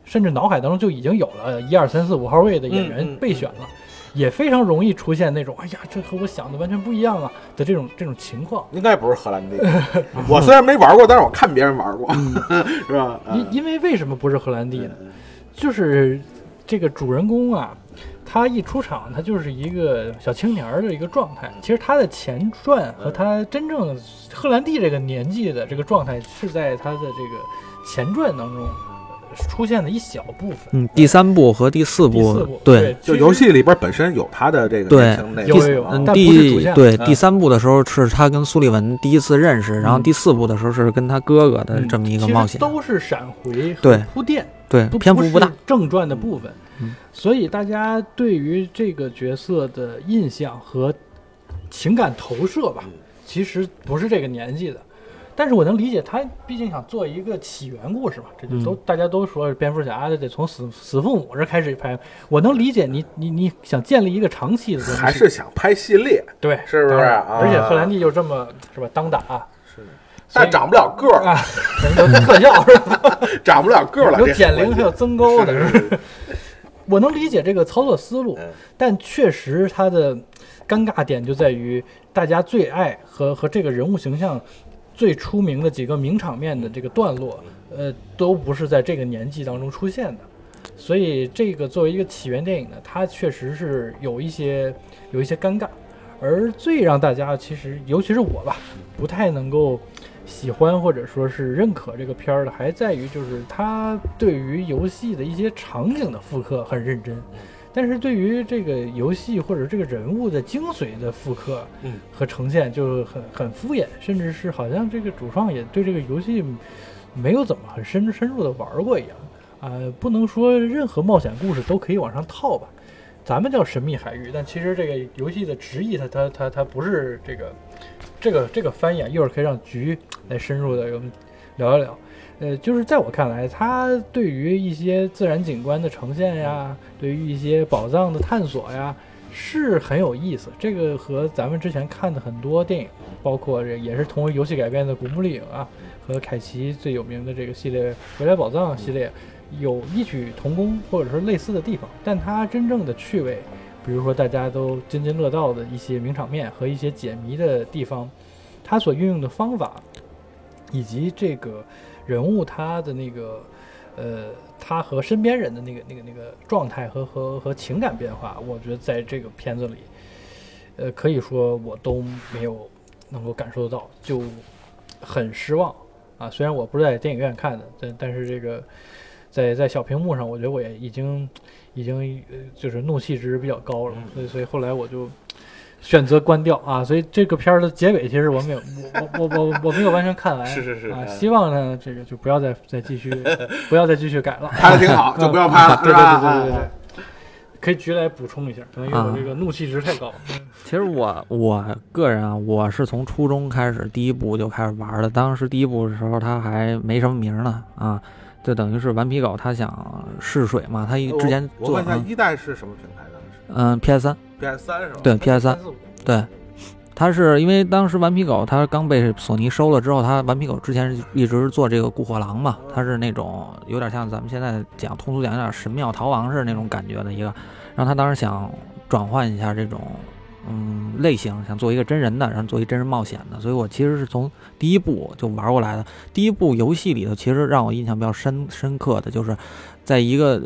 甚至脑海当中就已经有了一二三四五号位的演嗯员嗯备选了。也非常容易出现那种，哎呀，这和我想的完全不一样啊的这种这种情况。应该不是荷兰弟。我虽然没玩过，但是我看别人玩过，是吧？因因为为什么不是荷兰弟呢？嗯就是这个主人公啊，他一出场，他就是一个小青年儿的一个状态。其实他的前传和他真正荷兰弟这个年纪的这个状态，是在他的这个前传当中呃出现的一小部分。嗯，第三部和第四部，第四部对，就游戏里边本身有他的这个对但不是主线第对嗯第三部的时候是他跟苏利文第一次认识，然后嗯。第四部的时候是跟他哥哥的嗯这么一个冒险，都是闪回和对。铺垫。对不篇幅不大，正传的部分，嗯所以大家对于这个角色的印象和情感投射吧，嗯。其实不是这个年纪的。但是我能理解他，毕竟想做一个起源故事嘛，这就都、嗯大家都说蝙蝠侠得从死死父母这开始拍，我能理解你你你想建立一个长期的还是想拍系列，对，是不是啊？而且赫兰蒂就这么是吧，当打。是，但长不了个儿，啊，有特效是吧？长不了个儿了，有减龄还有增高的，是是是 我能理解这个操作思路，嗯。但确实它的尴尬点就在于大家最爱和和这个人物形象最出名的几个名场面的这个段落，呃，都不是在这个年纪当中出现的，所以这个作为一个起源电影呢，它确实是有一些有一些尴尬，而最让大家其实尤其是我吧，不太能够。喜欢或者说是认可这个片儿的，还在于就是他对于游戏的一些场景的复刻很认真，但是对于这个游戏或者这个人物的精髓的复刻嗯。和呈现就很很敷衍，甚至是好像这个主创也对这个游戏没有怎么很深深入的玩过一样。啊、不能说任何冒险故事都可以往上套吧。咱们叫神秘海域，但其实这个游戏的直译它它它它不是这个这个这个翻译啊，一会儿可以让局来深入的我们聊一聊。呃，就是在我看来，它对于一些自然景观的呈现呀，对于一些宝藏的探索呀，是很有意思。这个和咱们之前看的很多电影，包括这也是同为游戏改编的《古墓丽影》啊，和凯奇最有名的这个系列《未来宝藏》系列，有异曲同工或者说类似的地方。但它真正的趣味，比如说大家都津津乐道的一些名场面和一些解谜的地方，它所运用的方法，以及这个人物他的那个呃，他和身边人的那个那个那个状态和和和情感变化，我觉得在这个片子里，呃，可以说我都没有能够感受得到，就很失望啊。虽然我不是在电影院看的，但但是这个在在小屏幕上，我觉得我也已经已经呃就是怒气值比较高了，所以所以后来我就。选择关掉啊，所以这个片儿的结尾其实我没有，我我我我我没有完全看完，是是是啊，嗯希望呢这个就不要再再继续，不要再继续改了，拍的挺好，就不要拍了，对吧？对对对对啊对，可以局来补充一下，可能因为我这个怒气值太高，其实我我个人啊，我是从初中开始第一部就开始玩的。当时第一部的时候，它还没什么名呢啊，就等于是顽皮狗他想试水嘛，他一之前做我问一下，嗯一代是什么平台？当时嗯 PS 三 PS 三是吧？对 PS 三对，他是因为当时顽皮狗他刚被索尼收了之后，他顽皮狗之前是一直做这个固火狼嘛，他是那种有点像咱们现在讲通俗讲有点神庙逃亡式那种感觉的一个，然后他当时想转换一下这种嗯类型，想做一个真人的，然后做一真人冒险的，所以我其实是从第一部就玩过来的。第一部游戏里头，其实让我印象比较深深刻的就是，在一个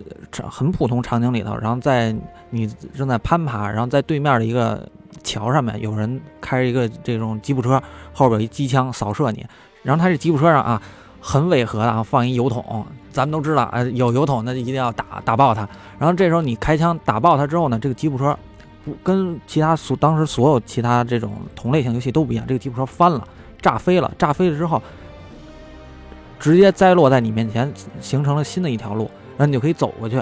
很普通场景里头，然后在你正在攀爬，然后在对面的一个桥上面，有人开着一个这种吉普车，后边有一机枪扫射你，然后他这吉普车上啊。很违和的啊，放一油桶，咱们都知道，哎，有油桶那就一定要打打爆它。然后这时候你开枪打爆它之后呢，这个吉普车跟其他所当时所有其他这种同类型游戏都不一样，这个吉普车翻了，炸飞了，炸飞了之后，直接栽落在你面前，形成了新的一条路，然后你就可以走过去。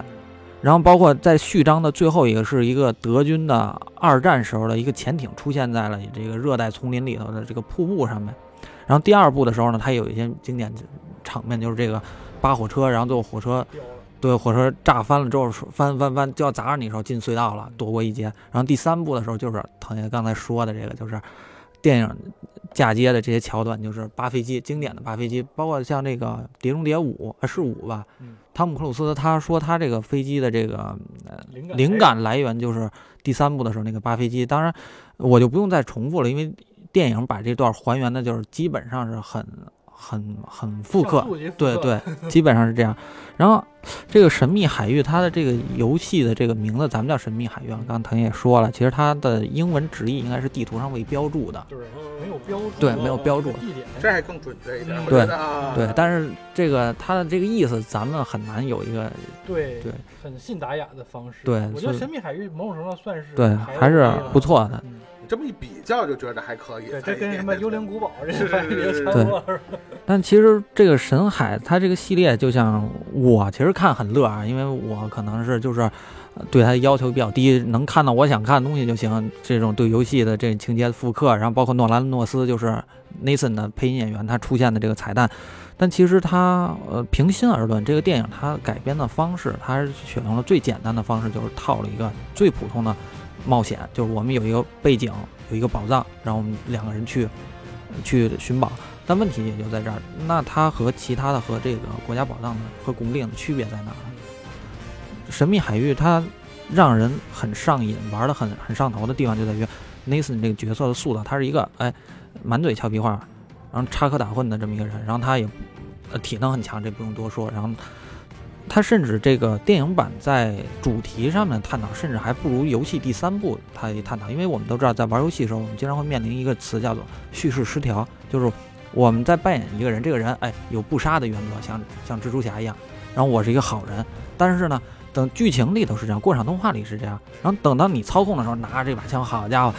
然后包括在序章的最后一个是一个德军的二战时候的一个潜艇出现在了这个热带丛林里头的这个瀑布上面。然后第二部的时候呢，它有一些经典场面，就是这个扒火车，然后最后火车，对，火车炸翻了之后，翻翻翻就要砸着你的时候进隧道了，躲过一劫。然后第三部的时候，就是腾爷刚才说的这个，就是电影嫁接的这些桥段，就是扒飞机，经典的扒飞机，包括像这个《碟中谍五》啊，是五吧？嗯汤姆克鲁斯他说他这个飞机的这个呃灵感灵感来源就是第三部的时候那个扒飞机。当然，我就不用再重复了，因为电影把这段还原的就是基本上是很很很复刻，对刻 对，基本上是这样。然后这个神秘海域，它的这个游戏的这个名字，咱们叫神秘海域啊。刚才腾也说了，其实它的英文直译应该是地图上未标注的。就是没有标注，对没有标注地点，这还更准确一点，我对。对，但是这个它的这个意思，咱们很难有一个对对很信达雅的方式。对我觉得神秘海域某种程度上算是对，还还是不。错的。嗯，你这么一比较，就觉得还可以。对，这跟什么幽灵古堡这是差不多了。但其实这个神海它这个系列，就像我其实看很乐啊，因为我可能是就是，呃对它要求比较低，能看到我想看的东西就行。这种对游戏的这情节的复刻，然后包括诺兰诺斯就是 Nathan 的配音演员，他出现的这个彩蛋。但其实他呃，平心而论，这个电影它改编的方式，它是选用了最简单的方式，就是套了一个最普通的冒险，就是我们有一个背景，有一个宝藏，然后我们两个人去去寻宝。但问题也就在这儿，那它和其他的和这个国家宝藏的和古墓丽影的区别在哪？神秘海域它让人很上瘾，玩的很很上头的地方就在于 Nathan 这个角色的塑造，他是一个哎满嘴俏皮话，然后插科打诨的这么一个人，然后他也呃体能很强，这不用多说，然后。它甚至这个电影版在主题上面探讨，甚至还不如游戏第三部他探讨，因为我们都知道，在玩游戏的时候，我们经常会面临一个词叫做叙事失调，就是我们在扮演一个人，这个人哎有不杀的原则，像像蜘蛛侠一样，然后我是一个好人，但是呢，等剧情里头是这样，过场动画里是这样，然后等到你操控的时候，拿着这把枪，好家伙，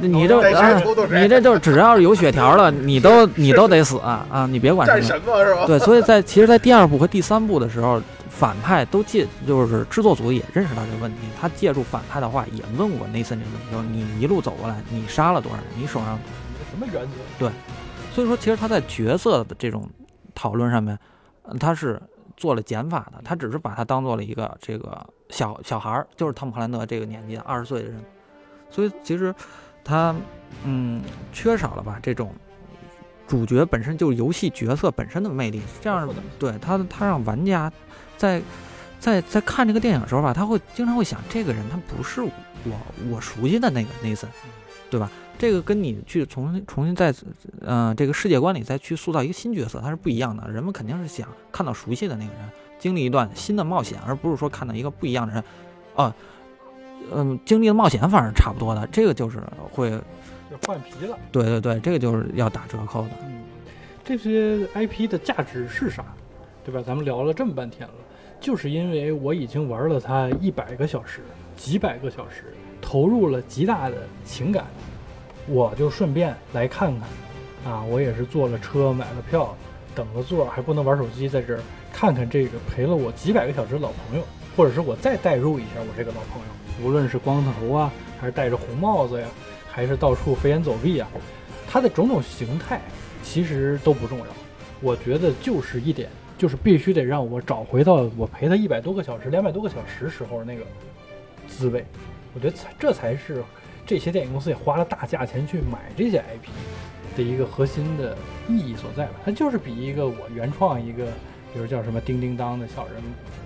你这、啊、你这就只要是有血条了，你都你都得死啊啊！你别管战神嘛是吧？对，所以在其实，在第二部和第三部的时候，反派都借就是制作组也认识到这个问题，他借助反派的话也问过内森这个问题，就是你一路走过来，你杀了多少人？你手上什么原则？对，所以说其实他在角色的这种讨论上面，嗯他是做了减法的，他只是把他当做了一个这个小小孩儿，就是汤姆·克兰德这个年纪二十岁的人，所以其实他嗯缺少了吧这种主角本身就是游戏角色本身的魅力，这样对他他让玩家在在在看这个电影的时候吧，他会经常会想，这个人他不是我我熟悉的那个 Nathan，对吧？这个跟你去重新重新在嗯、呃、这个世界观里再去塑造一个新角色，它是不一样的。人们肯定是想看到熟悉的那个人，经历一段新的冒险，而不是说看到一个不一样的人。啊，嗯，经历的冒险反而差不多的，这个就是会换皮了。对对对，这个就是要打折扣的。嗯，这些 IP 的价值是啥？对吧？咱们聊了这么半天了，就是因为我已经玩了它一百个小时、几百个小时，投入了极大的情感，我就顺便来看看。啊，我也是坐了车，买了票，等了座，还不能玩手机，在这儿看看这个陪了我几百个小时的老朋友，或者是我再代入一下我这个老朋友，无论是光头啊，还是戴着红帽子呀，还是到处飞檐走壁啊，他的种种形态其实都不重要。我觉得就是一点，就是必须得让我找回到我陪他一百多个小时、两百多个小时时候那个滋味。我觉得才这才是这些电影公司也花了大价钱去买这些 IP 的一个核心的意义所在吧。它就是比一个我原创一个，比如叫什么叮叮当的小人，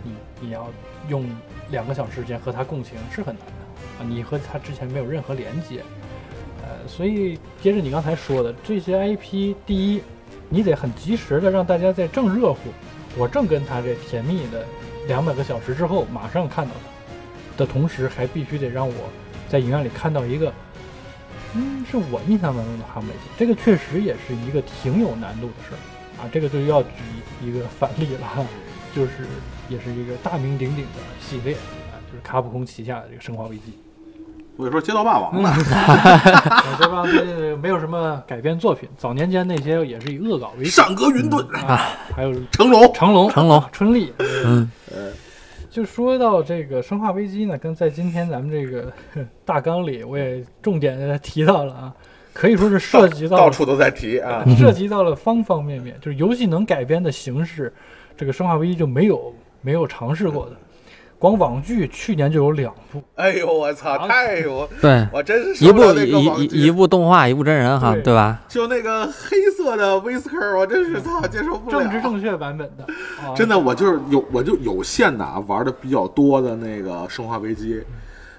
你你要用两个小时时间和他共情是很难的啊，你和他之前没有任何连接。呃，所以接着你刚才说的这些 IP，第一，你得很及时的让大家在正热乎，我正跟他这甜蜜的两百个小时之后马上看到他的同时，还必须得让我在影院里看到一个，嗯，是我印象当中的哈姆雷特。这个确实也是一个挺有难度的事儿啊。这个就要举一个反例了哈，就是也是一个大名鼎鼎的系列啊，就是卡普空旗下的这个《生化危机》。我跟你说，街道霸王呢，我这帮最近没有什么改编作品，早年间那些也是以恶搞为主上格云顿、啊，还有成龙，成龙、成龙春丽。嗯，就说到这个《生化危机》呢，跟在今天咱们这个大纲里，我也重点地提到了啊，可以说是涉及到到处都在提啊。涉及到了方方面面，就是游戏能改编的形式，这个《生化危机》就没有没有尝试过的。光网剧去年就有两部，哎呦我操，太有对，我真是一部受不了那个一一一部动画，一部真人哈，对。对吧？就那个黑色的威斯克，我真是操接受不了。政治正确版本的，啊、真的，我就是有我就有限的啊，玩的比较多的那个《生化危机》，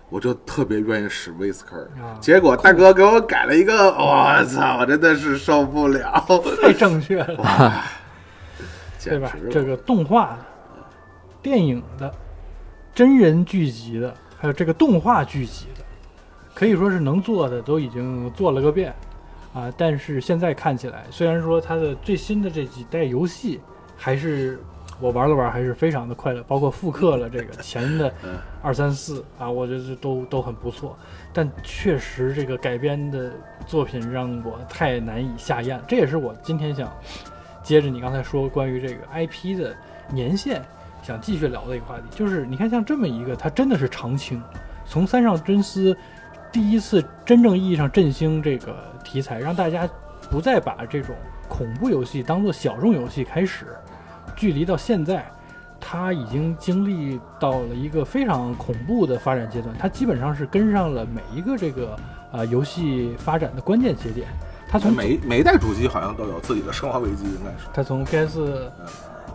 我就特别愿意使威斯克啊，结果大哥给我改了一个，我操，我真的是受不了，太正确了，哇，对吧简直？了。这个动画的、电影的、真人剧集的，还有这个动画剧集的，可以说是能做的都已经做了个遍啊。但是现在看起来，虽然说它的最新的这几代游戏还是我玩了玩，还是非常的快乐，包括复刻了这个前的 嗯二三四啊，我觉得都都很不错。但确实这个改编的作品让我太难以下咽，这也是我今天想接着你刚才说关于这个 IP 的年限想继续聊的一个话题，就是你看像这么一个，它真的是长青，从三上真司第一次真正意义上振兴这个题材，让大家不再把这种恐怖游戏当做小众游戏开始，距离到现在。它已经经历到了一个非常恐怖的发展阶段，它基本上是跟上了每一个这个啊、游戏发展的关键节点。它从每每一代主机好像都有自己的生化危机，应该是。它从 PS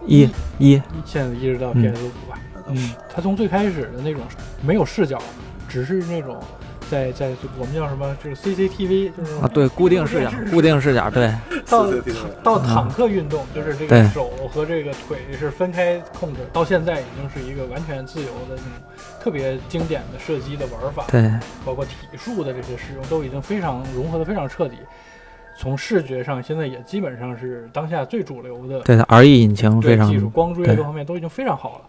一一。现在一直到嗯 PS 五吧，嗯，它从最开始的那种没有视角，只是那种在在我们叫什么，就是 CCTV，就是啊，对，固定视角，固定视角，对，到到坦克运动，就是这个手和这个腿是分开控制，到现在已经是一个完全自由的那种特别经典的射击的玩法，对，包括体术的这些使用都已经非常融合的非常彻底。从视觉上，现在也基本上是当下最主流的对它 RE 引擎非常对技术、光追各方面都已经非常好了。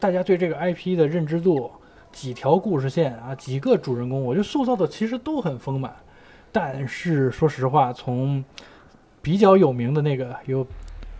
大家对这个 IP 的认知度，几条故事线啊，几个主人公，我觉得塑造的其实都很丰满。但是说实话，从比较有名的那个有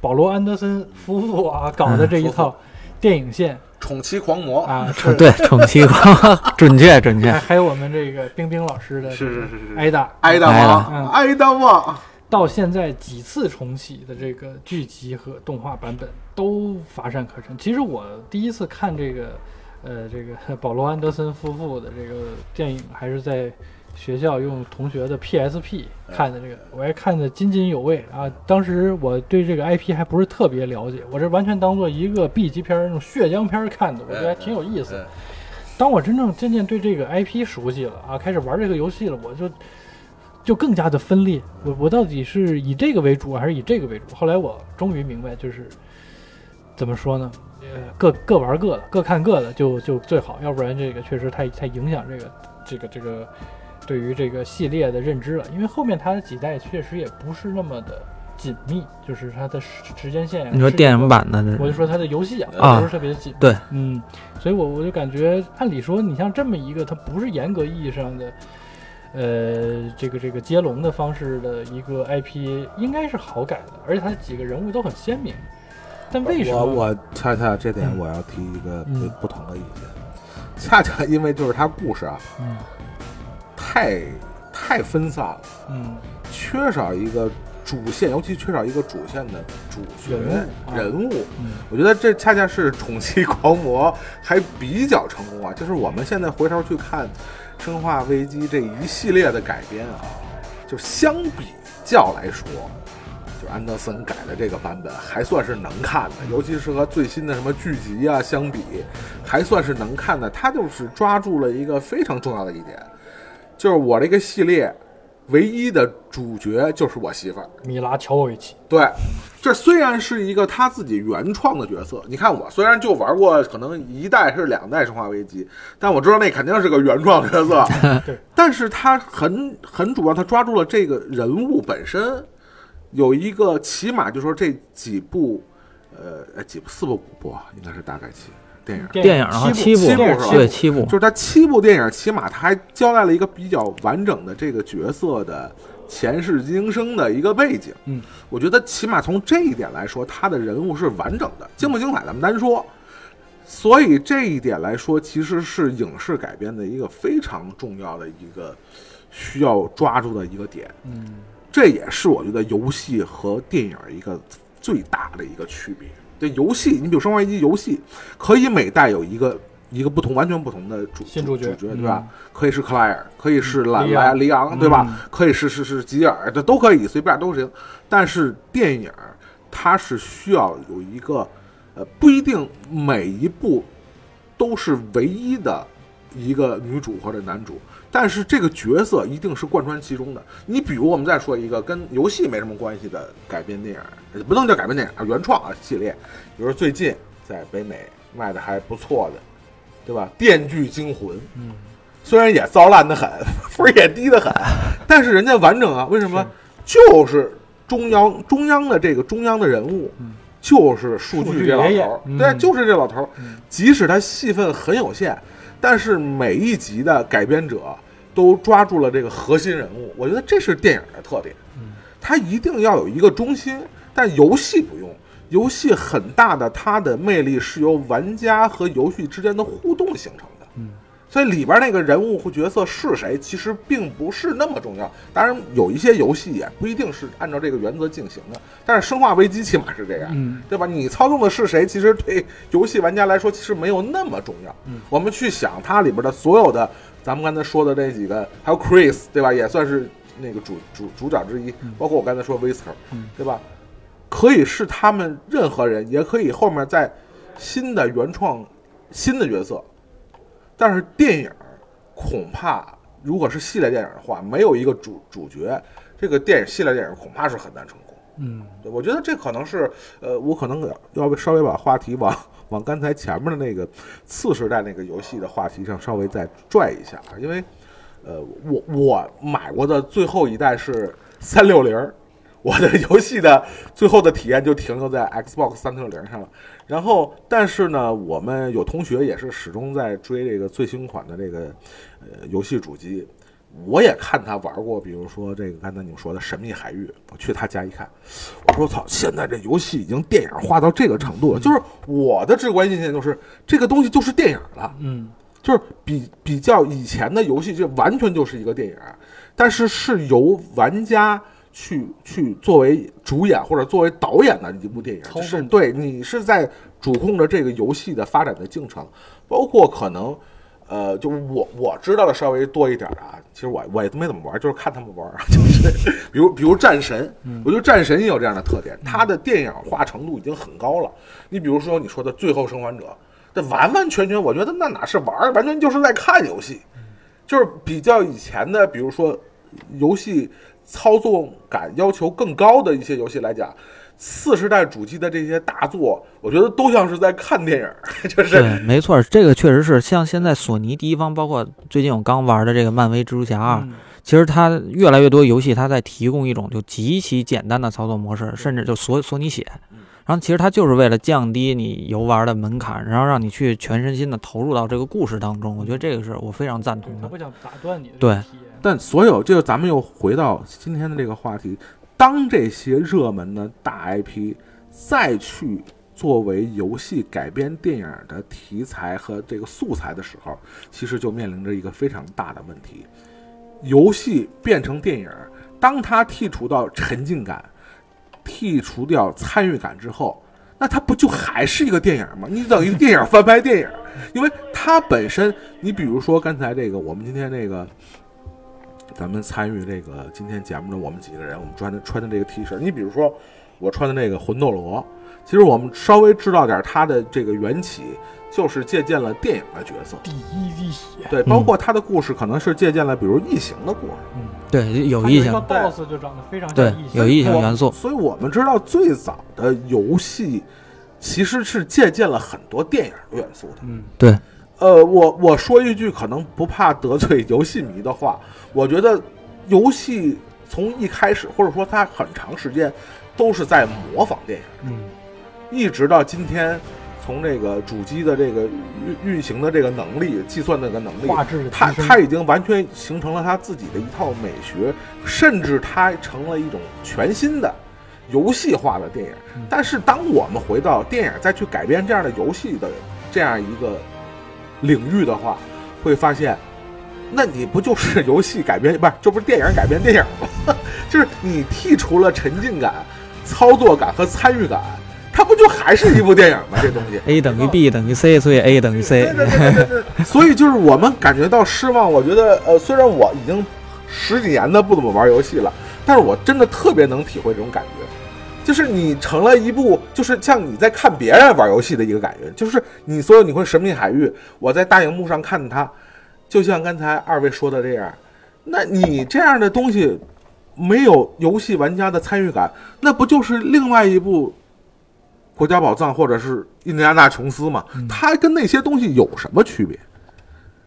保罗安德森夫妇啊搞的这一夫套电影线宠妻狂魔，啊，是。对宠妻狂，准确准确。还，有我们这个冰冰老师的是是是是是。挨打挨打王，嗯。挨打王，到现在几次重启的这个剧集和动画版本都乏善可陈。其实我第一次看这个，呃，这个 保罗安德森夫妇的这个电影，还是在学校用同学的 PSP 看的这个，我还看得津津有味啊。当时我对这个 IP 还不是特别了解，我这完全当做一个 B 级片儿那种血浆片看的，我觉得还挺有意思。嗯当我真正渐渐对这个 IP 熟悉了啊，开始玩这个游戏了，我就就更加的分裂。我我到底是以这个为主还是以这个为主？后来我终于明白，就是怎么说呢？呃，各各玩各的，各看各的就就最好，要不然这个确实太太影响这个这个这个对于这个系列的认知了。因为后面它的几代确实也不是那么的紧密，就是它的时时间线。你说电影版的这我就说它的游戏啊，啊不是特别的紧密。对，嗯，所以我我就感觉，按理说，你像这么一个，它不是严格意义上的，呃，这个这个接龙的方式的一个 IP，应该是好改的，而且它几个人物都很鲜明。但为什么？我我恰恰这点嗯我要提一个嗯不同的意见，恰恰因为就是它故事啊嗯太太分散了，嗯。缺少一个主线，尤其缺少一个主线的主角人物我觉得这恰恰是宠妻狂魔还比较成功啊，就是我们现在回头去看《生化危机》这一系列的改编啊，就相比较来说，就安德森改的这个版本还算是能看的，尤其是和最新的什么剧集啊相比，还算是能看的。他就是抓住了一个非常重要的一点，就是我这个系列唯一的主角就是我媳妇儿。米拉乔维奇，对，这虽然是一个他自己原创的角色，你看我虽然就玩过可能一代是两代《生化危机》，但我知道那肯定是个原创角色。对，但是他很很主要，他抓住了这个人物本身有一个起码就说这几部，呃，几部四部五部啊应该是大概七电影，电影的话七部，七部是吧对七部就，是他七部电影，起码他还交代了一个比较完整的这个角色的前世今生的一个背景。嗯，我觉得起码从这一点来说，他的人物是完整的，精不精彩咱们单说。所以这一点来说，其实是影视改编的一个非常重要的一个需要抓住的一个点。嗯这也是我觉得游戏和电影一个最大的一个区别。对游戏，你比如《生化危机》游戏，可以每代有一个一个不同、完全不同的主角主角，对吧？可以是克莱尔，可以是兰里昂莱里昂，对吧？嗯可以是是是吉尔，这都可以，随便都行。但是电影它是需要有一个，呃，不一定每一部都是唯一的一个女主或者男主，但是这个角色一定是贯穿其中的。你比如我们再说一个跟游戏没什么关系的改编电影，呃不能叫改编电影啊，原创啊系列，比如说最近在北美卖的还不错的，对吧？《电锯惊魂》嗯，虽然也糟烂的很，分儿也低的很，但是人家完整啊。为什么？就是中央中央的这个中央的人物，嗯就是数数据据这老头对，就是这老头。即使他戏份很有限，但是每一集的改编者都抓住了这个核心人物。我觉得这是电影的特点，嗯它一定要有一个中心，但游戏不用。游戏很大的它的魅力是由玩家和游戏之间的互动形成的。嗯，所以里边那个人物或角色是谁，其实并不是那么重要。当然，有一些游戏也不一定是按照这个原则进行的，但是《生化危机》起码是这样。嗯，对吧？你操纵的是谁，其实对游戏玩家来说其实没有那么重要。嗯我们去想它里边的所有的，咱们刚才说的那几个，还有 Chris，对吧？也算是那个主主主角之一，包括我刚才说 Whisker，、嗯对吧？可以是他们任何人，也可以后面在新的原创新的角色，但是电影恐怕如果是系列电影的话，没有一个主主角，这个电影系列电影恐怕是很难成功。嗯，对，我觉得这可能是，呃，我可能要不稍微把话题往往刚才前面的那个次时代那个游戏的话题上稍微再拽一下，啊因为，呃，我我买过的最后一代是三六零，我的游戏的最后的体验就停留在 Xbox 三六零上了。然后，但是呢，我们有同学也是始终在追这个最新款的这个呃游戏主机。我也看他玩过，比如说这个刚才你们说的《神秘海域》，我去他家一看，我说操，现在这游戏已经电影化到这个程度了。就是我的直观印象就是这个东西就是电影了，嗯，就是比比较以前的游戏，这完全就是一个电影，但是是由玩家去去作为主演或者作为导演的一部电影，就是对你是在主控着这个游戏的发展的进程，包括可能。呃，就我我知道的稍微多一点啊，其实我我也没怎么玩，就是看他们玩，就是比如比如战神，我觉得战神也有这样的特点，它的电影化程度已经很高了。你比如说你说的《最后生还者》，这完完全全，我觉得那哪是玩儿，完全就是在看游戏，就是比较以前的，比如说游戏操作感要求更高的一些游戏来讲，次时代主机的这些大作，我觉得都像是在看电影儿，就是对，没错，这个确实是像现在索尼第一方，包括最近我刚玩的这个漫威蜘蛛侠二、嗯其实它越来越多游戏，它在提供一种就极其简单的操作模式，甚至就索索尼写。然后其实它就是为了降低你游玩的门槛，然后让你去全身心的投入到这个故事当中。我觉得这个是我非常赞同的。他不想打断你的对。但所有这个，咱们又回到今天的这个话题，当这些热门的大 IP 再去作为游戏改编电影的题材和这个素材的时候，其实就面临着一个非常大的问题：游戏变成电影，当它剔除到沉浸感、剔除掉参与感之后，那它不就还是一个电影吗？你等于电影翻拍电影，因为它本身，你比如说刚才这个，我们今天这个。咱们参与这个今天节目的我们几个人，我们穿的穿的这个 T 恤，你比如说我穿的那个魂斗罗，其实我们稍微知道点它的这个缘起，就是借鉴了电影的角色，第一滴血，对，包括它的故事可能是借鉴了比如异形的故事，嗯，对，有它一个意向，BOSS 就长得非常对像异，形，有意向我元素。所以我们知道最早的游戏其实是借鉴了很多电影的元素的。嗯，对，呃，我我说一句可能不怕得罪 游戏迷的话，我觉得游戏从一开始，或者说它很长时间都是在模仿电影，嗯，一直到今天，从这个主机的这个运运行的这个能力、计算的这个能力，画质它它已经完全形成了它自己的一套美学，甚至它成了一种全新的游戏化的电影嗯。但是当我们回到电影再去改编这样的游戏的这样一个领域的话，会发现，那你不就是游戏改编，不是这不是电影改编电影吗？就是你剔除了沉浸感、操作感和参与感，它不就还是一部电影吗？这东西。A 等于 B 等于 C，所以 A 等于 C 对。对对对 所以就是我们感觉到失望。我觉得，呃，虽然我已经十几年的不怎么玩游戏了，但是我真的特别能体会这种感觉，就是你成了一部，就是像你在看别人玩游戏的一个感觉，就是你所有你会《神秘海域》，我在大荧幕上看它，就像刚才二位说的这样，那你这样的东西没有游戏玩家的参与感，那不就是另外一部？国家宝藏或者是印第安纳琼斯吗，它跟那些东西有什么区别？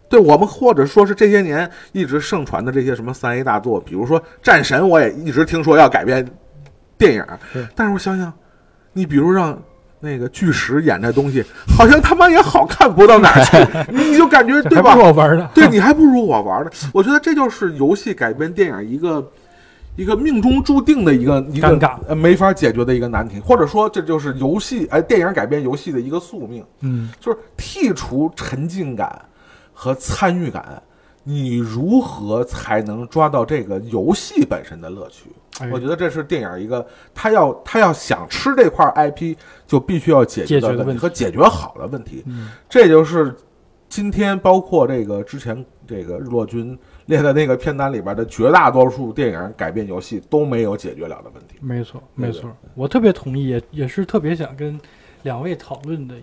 对我们或者说是这些年一直盛传的这些什么三 A 大作，比如说《战神》，我也一直听说要改编电影对，但是我想想，你比如让那个巨石演这东西，好像他妈也好看不到哪儿去，你你就感觉对吧？我玩的，对你还不如我玩的。我觉得这就是游戏改编电影一个一个命中注定的一个一个尴尬呃没法解决的一个难题，或者说这就是游戏哎电影改编游戏的一个宿命，嗯，就是剔除沉浸感和参与感，你如何才能抓到这个游戏本身的乐趣？哎我觉得这是电影一个他要他要想吃这块 IP，就必须要解决的问题和解决好的问题。嗯这就是今天包括这个之前这个日落君列的那个片单里边的绝大多数电影改变游戏都没有解决了的问题。没错，没错，我特别同意，也也是特别想跟两位讨论的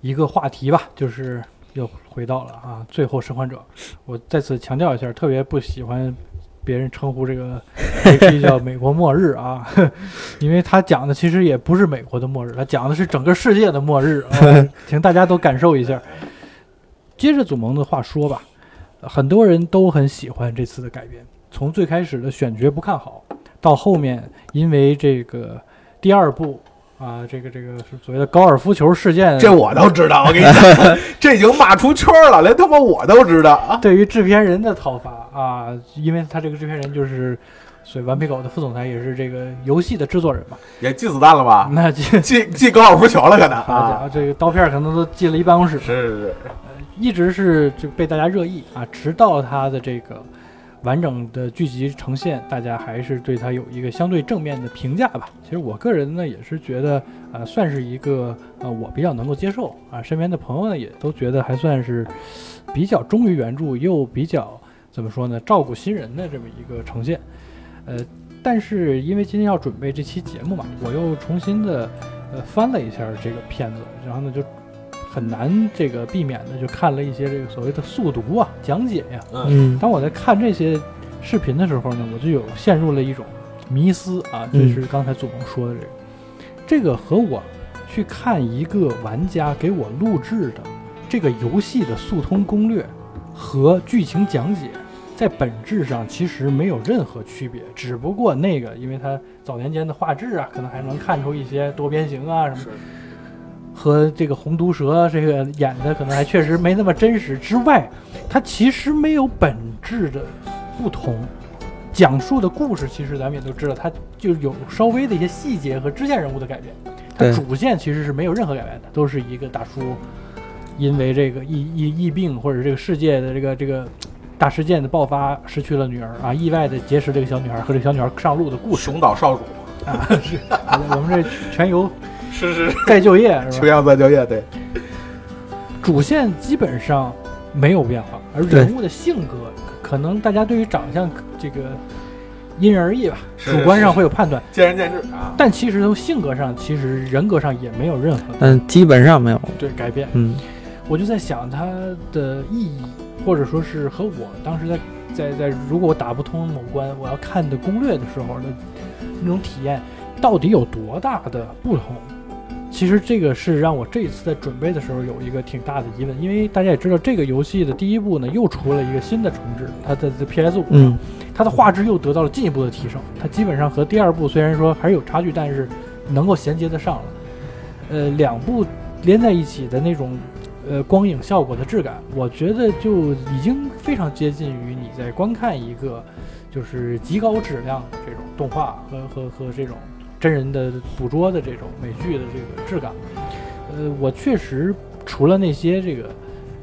一个话题吧，就是又回到了啊，最后生还者。我再次强调一下，特别不喜欢别人称呼这个 IP 叫美国末日啊，因为他讲的其实也不是美国的末日，他讲的是整个世界的末日啊，请大家都感受一下。接着祖萌的话说吧，很多人都很喜欢这次的改编，从最开始的选角不看好，到后面因为这个第二部啊，这个这个是所谓的高尔夫球事件，这我都知道，我跟你讲，这已经骂出圈了，连他妈我都知道啊。对于制片人的讨伐啊，因为他这个制片人就是所以顽皮狗的副总裁，也是这个游戏的制作人嘛，也进子弹了吧？那这寄寄高尔夫球了，可能啊。这个刀片可能都进了一办公室，是是是，一直是就被大家热议啊，直到他的这个完整的剧集呈现，大家还是对它有一个相对正面的评价吧。其实我个人呢也是觉得，呃，算是一个呃我比较能够接受啊，身边的朋友呢也都觉得还算是比较忠于原著，又比较怎么说呢，照顾新人的这么一个呈现。呃，但是因为今天要准备这期节目嘛，我又重新的呃翻了一下这个片子，然后呢就很难这个避免的就看了一些这个所谓的速读啊、讲解呀、嗯。当我在看这些视频的时候呢，我就有陷入了一种迷思啊，就是刚才祖萌说的这个，这个和我去看一个玩家给我录制的这个游戏的速通攻略和剧情讲解，在本质上其实没有任何区别，只不过那个因为它早年间的画质啊，可能还能看出一些多边形啊什么。是和这个红毒蛇这个演的可能还确实没那么真实之外，它其实没有本质的不同。讲述的故事其实咱们也都知道，它就有稍微的一些细节和支线人物的改变，它主线其实是没有任何改变的，都是一个大叔因为这个疫疫疫病或者这个世界的这个这个大事件的爆发失去了女儿啊，意外的结识这个小女孩和这个小女孩上路的故事。熊岛少主，啊，是。我们这全游是是再就业是吧秋？阳再就业，对，主线基本上没有变化，而人物的性格可能大家对于长相这个因人而异吧，主观上会有判断，见仁见智啊。但其实从性格上，其实人格上也没有任何嗯基本上没有。对改变。嗯我就在想它的意义，或者说是和我当时在在在，如果我打不通某关，我要看的攻略的时候的那种体验，到底有多大的不同？其实这个是让我这一次在准备的时候有一个挺大的疑问，因为大家也知道，这个游戏的第一部呢又出了一个新的重置，它的在 PS 五上，嗯它的画质又得到了进一步的提升，它基本上和第二部虽然说还是有差距，但是能够衔接得上了。呃，两部连在一起的那种呃光影效果的质感，我觉得就已经非常接近于你在观看一个就是极高质量的这种动画和和和这种真人的捕捉的这种美剧的这个质感。呃，我确实除了那些这个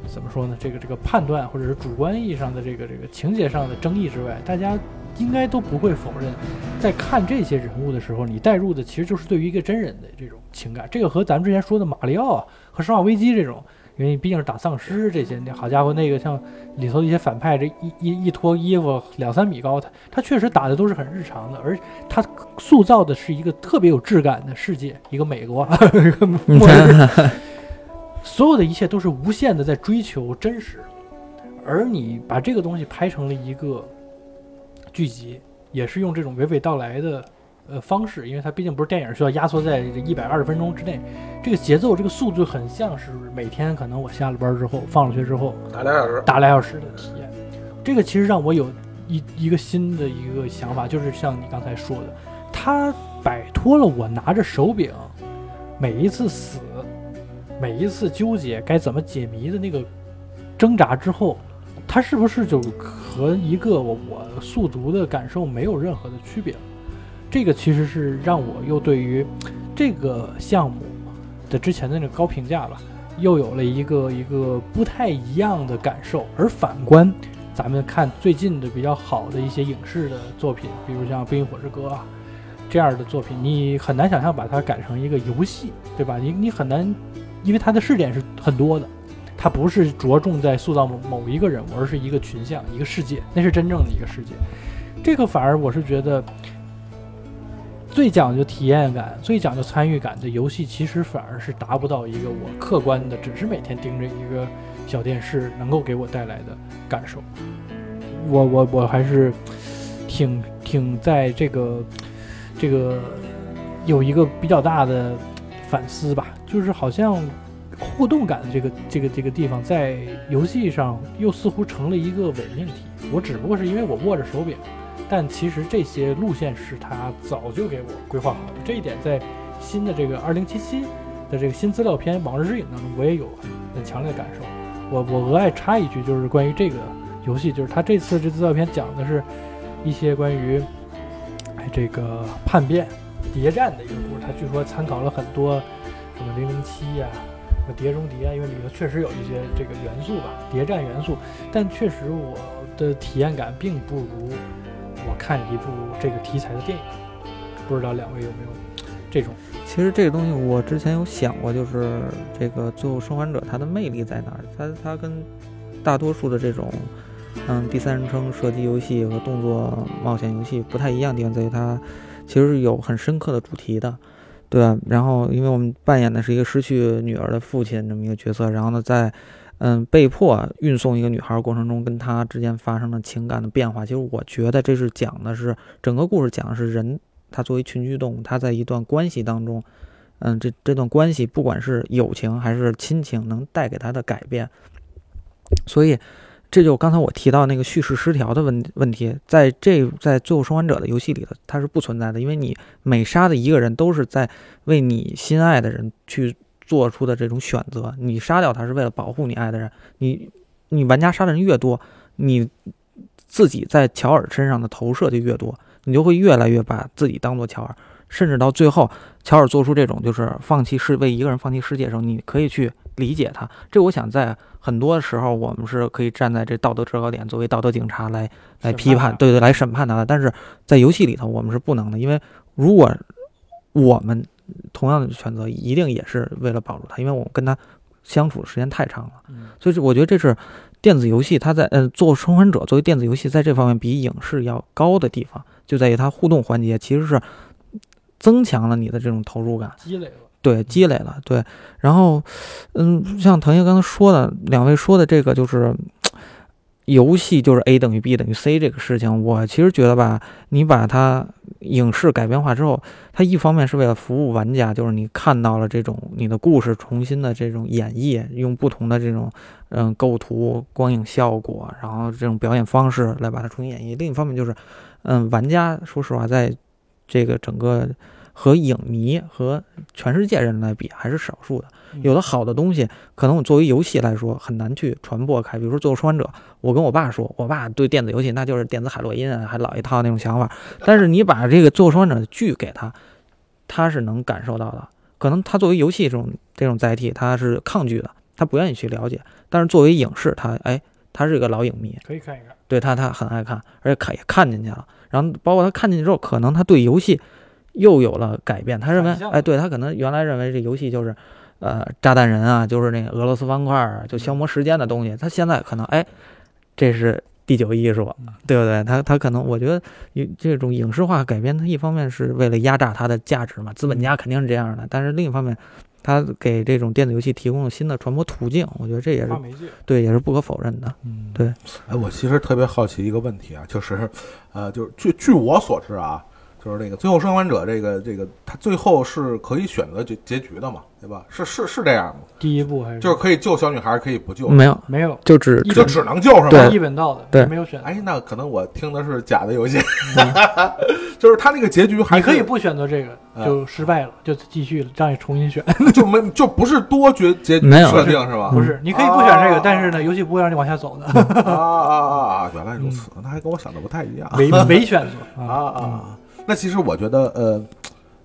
怎么说呢，这个这个判断或者是主观意义上的这个这个情节上的争议之外，大家应该都不会否认，在看这些人物的时候，你带入的其实就是对于一个真人的这种情感。这个和咱们之前说的马里奥啊和生化危机这种，因为毕竟是打丧尸这些，那好家伙，那个像里头一些反派，这一一一脱衣服两三米高，他他确实打的都是很日常的，而他塑造的是一个特别有质感的世界，一个美国，一个 末日。所有的一切都是无限的在追求真实，而你把这个东西拍成了一个剧集，也是用这种娓娓道来的呃方式，因为它毕竟不是电影，需要压缩在这一百二十分钟之内，这个节奏这个速度很像是每天可能我下了班之后放了学之后打俩小时，打俩小时的体验。这个其实让我有一一个新的一个想法，就是像你刚才说的，它摆脱了我拿着手柄每一次死，每一次纠结该怎么解谜的那个挣扎之后，它它是不是就和一个我我速读的感受没有任何的区别？这个其实是让我又对于这个项目的之前的那个高评价吧，又有了一个一个不太一样的感受。而反观咱们看最近的比较好的一些影视的作品，比如像《冰与火之歌》啊这样的作品，你很难想象把它改成一个游戏，对吧？你你很难，因为它的试点是很多的。它不是着重在塑造某某一个人物，而是一个群像、一个世界，那是真正的一个世界。这个反而我是觉得，最讲究体验感、最讲究参与感的游戏，其实反而是达不到一个我客观的，只是每天盯着一个小电视能够给我带来的感受。我我我还是挺挺在这个这个有一个比较大的反思吧，就是好像。互动感的这个这个这个地方，在游戏上又似乎成了一个伪命题。我只不过是因为我握着手柄，但其实这些路线是他早就给我规划好的。这一点在新的这个二零七七的这个新资料片《往日之影》当中，我也有很强烈的感受。我我额外插一句，就是关于这个游戏，就是他这次这资料片讲的是一些关于哎这个叛变谍战的一个故事。他据说参考了很多什么零零七呀。碟中谍啊，因为里头确实有一些这个元素吧，谍战元素，但确实我的体验感并不如我看一部这个题材的电影。不知道两位有没有这种？其实这个东西我之前有想过，就是这个《最后生还者》它的魅力在哪儿？它它跟大多数的这种嗯第三人称射击游戏和动作冒险游戏不太一样的地方在于，它其实是有很深刻的主题的。对吧？然后，因为我们扮演的是一个失去女儿的父亲这么一个角色，然后呢，在嗯被迫运送一个女孩过程中，跟他之间发生了情感的变化。其实我觉得这是讲的是整个故事讲的是人，他作为群居动物，他在一段关系当中，嗯，这这段关系不管是友情还是亲情，能带给他的改变。所以。这就刚才我提到那个叙事失调的问问题，在这在最后生还者的游戏里头，它是不存在的，因为你每杀的一个人都是在为你心爱的人去做出的这种选择，你杀掉他是为了保护你爱的人，你你玩家杀的人越多，你自己在乔尔身上的投射就越多，你就会越来越把自己当做乔尔，甚至到最后乔尔做出这种就是放弃世为一个人放弃世界的时候，你可以去理解他。这我想在。很多时候，我们是可以站在这道德制高点，作为道德警察来来批判，对对，来审判他的。但是在游戏里头，我们是不能的，因为如果我们同样的选择，一定也是为了保住他，因为我跟他相处的时间太长了。所以，我觉得这是电子游戏它在嗯做生还者作为电子游戏在这方面比影视要高的地方，就在于它互动环节其实是增强了你的这种投入感，积累了。对，积累了，对，然后，嗯，像腾爷刚才说的，两位说的这个就是游戏就是 A 等于 B 等于 C 这个事情，我其实觉得吧，你把它影视改编化之后，它一方面是为了服务玩家，就是你看到了这种你的故事重新的这种演绎，用不同的这种嗯构图、光影效果，然后这种表演方式来把它重新演绎；另一方面就是，嗯，玩家说实话，在这个整个。和影迷和全世界人来比，还是少数的。有的好的东西，可能我作为游戏来说很难去传播开。比如说《最后生还者》，我跟我爸说，我爸对电子游戏那就是电子海洛因啊，还老一套那种想法。但是你把这个《最后生还者》的剧给他，他是能感受到的。可能他作为游戏这种这种载体，他是抗拒的，他不愿意去了解。但是作为影视，他哎，他是一个老影迷，可以看一看。对他，他很爱看，而且看也看进去了。然后包括他看进去之后，可能他对游戏。又有了改变，他认为，哎，对他可能原来认为这游戏就是，呃，炸弹人啊，就是那个俄罗斯方块啊，就消磨时间的东西。他现在可能，哎，这是第九艺术，对不对？他他可能，我觉得，这种影视化改编，它一方面是为了压榨它的价值嘛，资本家肯定是这样的。但是另一方面，它给这种电子游戏提供了新的传播途径，我觉得这也是对，也是不可否认的。嗯，对。哎，我其实特别好奇一个问题啊，就是，呃，就是据据我所知啊。就是那个《最后生还者》这个这个，他最后是可以选择结结局的嘛，对吧？是是是这样吗？第一部还是就是可以救小女孩，可以不救，没有，没有就只一就只能救是吗？对一本道的，对没有选择。哎，那可能我听的是假的游戏，就是他那个结局还是你可以不选择这个，啊就失败了，就继续了，让你重新选。就没就不是多决结设定是吧？不是，你可以不选这啊个，但是呢，游戏不会让你往下走的，啊啊啊啊！原来如此，那还跟我想的不太一样。没没选择啊啊！啊！那其实我觉得，呃，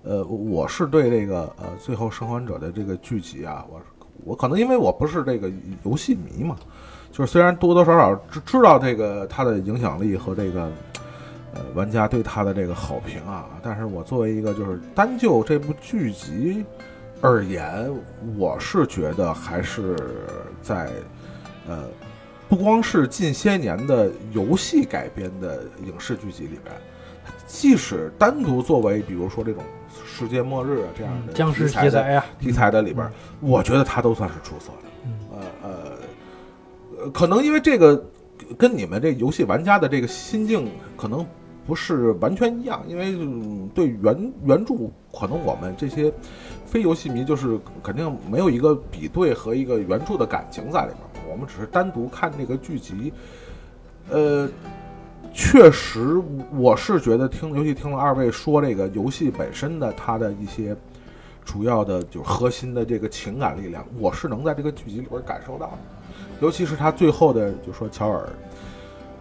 呃，我是对这个呃《最后生还者》的这个剧集啊，我我可能因为我不是这个游戏迷嘛，就是虽然多多少少知知道这个它的影响力和这个呃玩家对它的这个好评啊，但是我作为一个就是单就这部剧集而言，我是觉得还是在呃。不光是近些年的游戏改编的影视剧集里边，即使单独作为比如说这种世界末日啊这样的僵尸题材呀，题材的里边，我觉得它都算是出色的。嗯呃呃呃，可能因为这个跟你们这游戏玩家的这个心境可能不是完全一样，因为、嗯对原原著可能我们这些非游戏迷就是肯定没有一个比对和一个原著的感情在里面，我们只是单独看这个剧集，呃。确实，我是觉得听，尤其听了二位说这个游戏本身的它的一些主要的，就是核心的这个情感力量，我是能在这个剧集里边感受到的。尤其是他最后的，就说乔尔，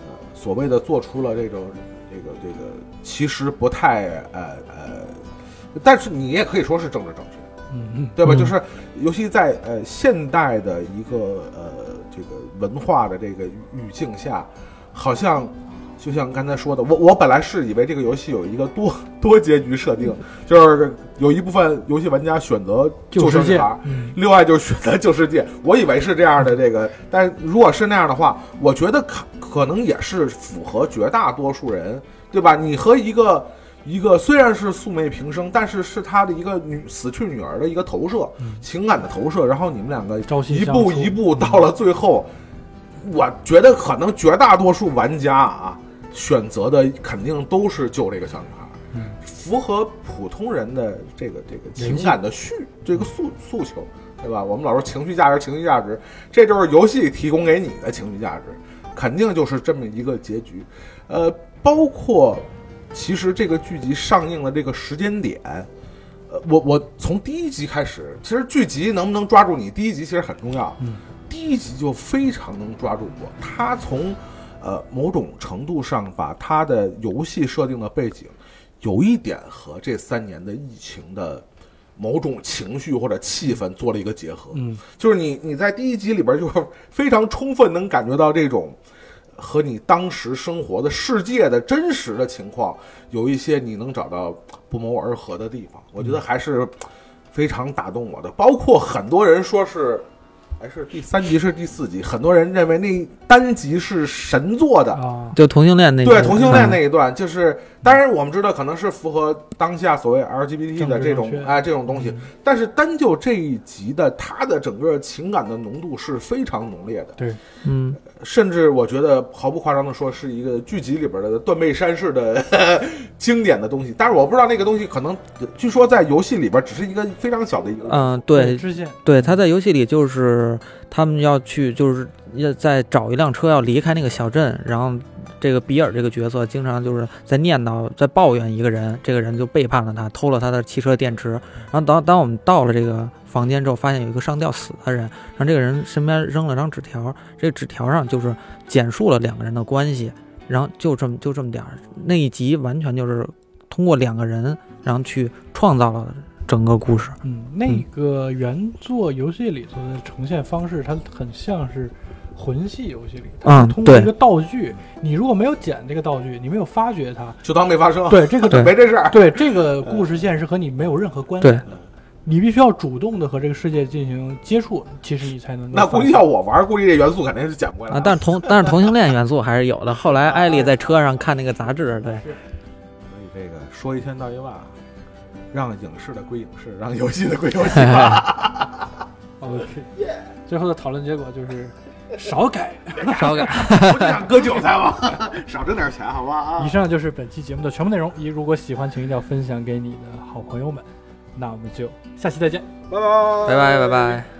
呃，所谓的做出了这种这个这个，其实不太呃呃，但是你也可以说是政治正确。嗯嗯，对吧？嗯就是尤其在呃现代的一个呃这个文化的这个语境下，好像就像刚才说的，我我本来是以为这个游戏有一个多 多结局设定，就是有一部分游戏玩家选择救世界，，嗯，另外就是选择救世界。我以为是这样的这个，但如果是那样的话，我觉得可可能也是符合绝大多数人，对吧？你和一个一个虽然是素昧平生，但是是他的一个女死去女儿的一个投射，嗯。情感的投射，然后你们两个朝夕一步一步到了最后，我觉得可能绝大多数玩家啊选择的肯定都是救这个小女孩。嗯符合普通人的这个这个情感的需这个诉诉求，对吧？我们老说情绪价值，情绪价值，这就是游戏提供给你的情绪价值，肯定就是这么一个结局。呃，包括其实这个剧集上映的这个时间点，呃，我我从第一集开始，其实剧集能不能抓住你，第一集其实很重要。嗯第一集就非常能抓住我，他从呃某种程度上把他的游戏设定的背景，有一点和这三年的疫情的某种情绪或者气氛做了一个结合。嗯，就是你你在第一集里边就非常充分能感觉到这种和你当时生活的世界的真实的情况有一些你能找到不谋而合的地方，我觉得还是非常打动我的。包括很多人说是。还是第三集是第四集，很多人认为那单集是神作的，啊，就同性恋那对同性恋嗯。那一段，就是当然我们知道可能是符合当下所谓 LGBT 的这种政治正确哎这种东西，但是单就这一集的它的整个情感的浓度是非常浓烈的，对，嗯，甚至我觉得毫不夸张的说是一个剧集里边的断背山式的 经典的东西，但是我不知道那个东西可能据说在游戏里边只是一个非常小的一个，嗯，对，支线，对，他在游戏里就是他们要去，就是要再找一辆车要离开那个小镇，然后这个比尔这个角色经常就是在念叨、在抱怨一个人，这个人就背叛了他，偷了他的汽车电池。然后当当我们到了这个房间之后，发现有一个上吊死的人，然后这个人身边扔了张纸条，这个纸条上就是简述了两个人的关系，然后就这么就这么点儿，那一集完全就是通过两个人，然后去创造了整个故事。嗯，那个原作游戏里头的呈现方式，它很像是魂系游戏里，它通过一个道具，你如果没有捡这个道具，你没有发掘它，就当没发生，对这个对。没这事儿。对这个故事线是和你没有任何关联的，你必须要主动的和这个世界进行接触，其实你才能那估计要我玩，估计这元素肯定是捡不回来啊，但是同 但是同性恋元素还是有的。后来艾丽在车上看那个杂志，对，所以这个说一千道一万，让影视的归影视，让游戏的归游戏吧。哦，是最后的讨论结果就是少改。少改。不就想割韭菜嘛？少挣点钱，好吧啊以！上就是本期节目的全部内容。你如果喜欢，请一定要分享给你的好朋友们。那我们就下期再见。拜拜拜拜拜拜。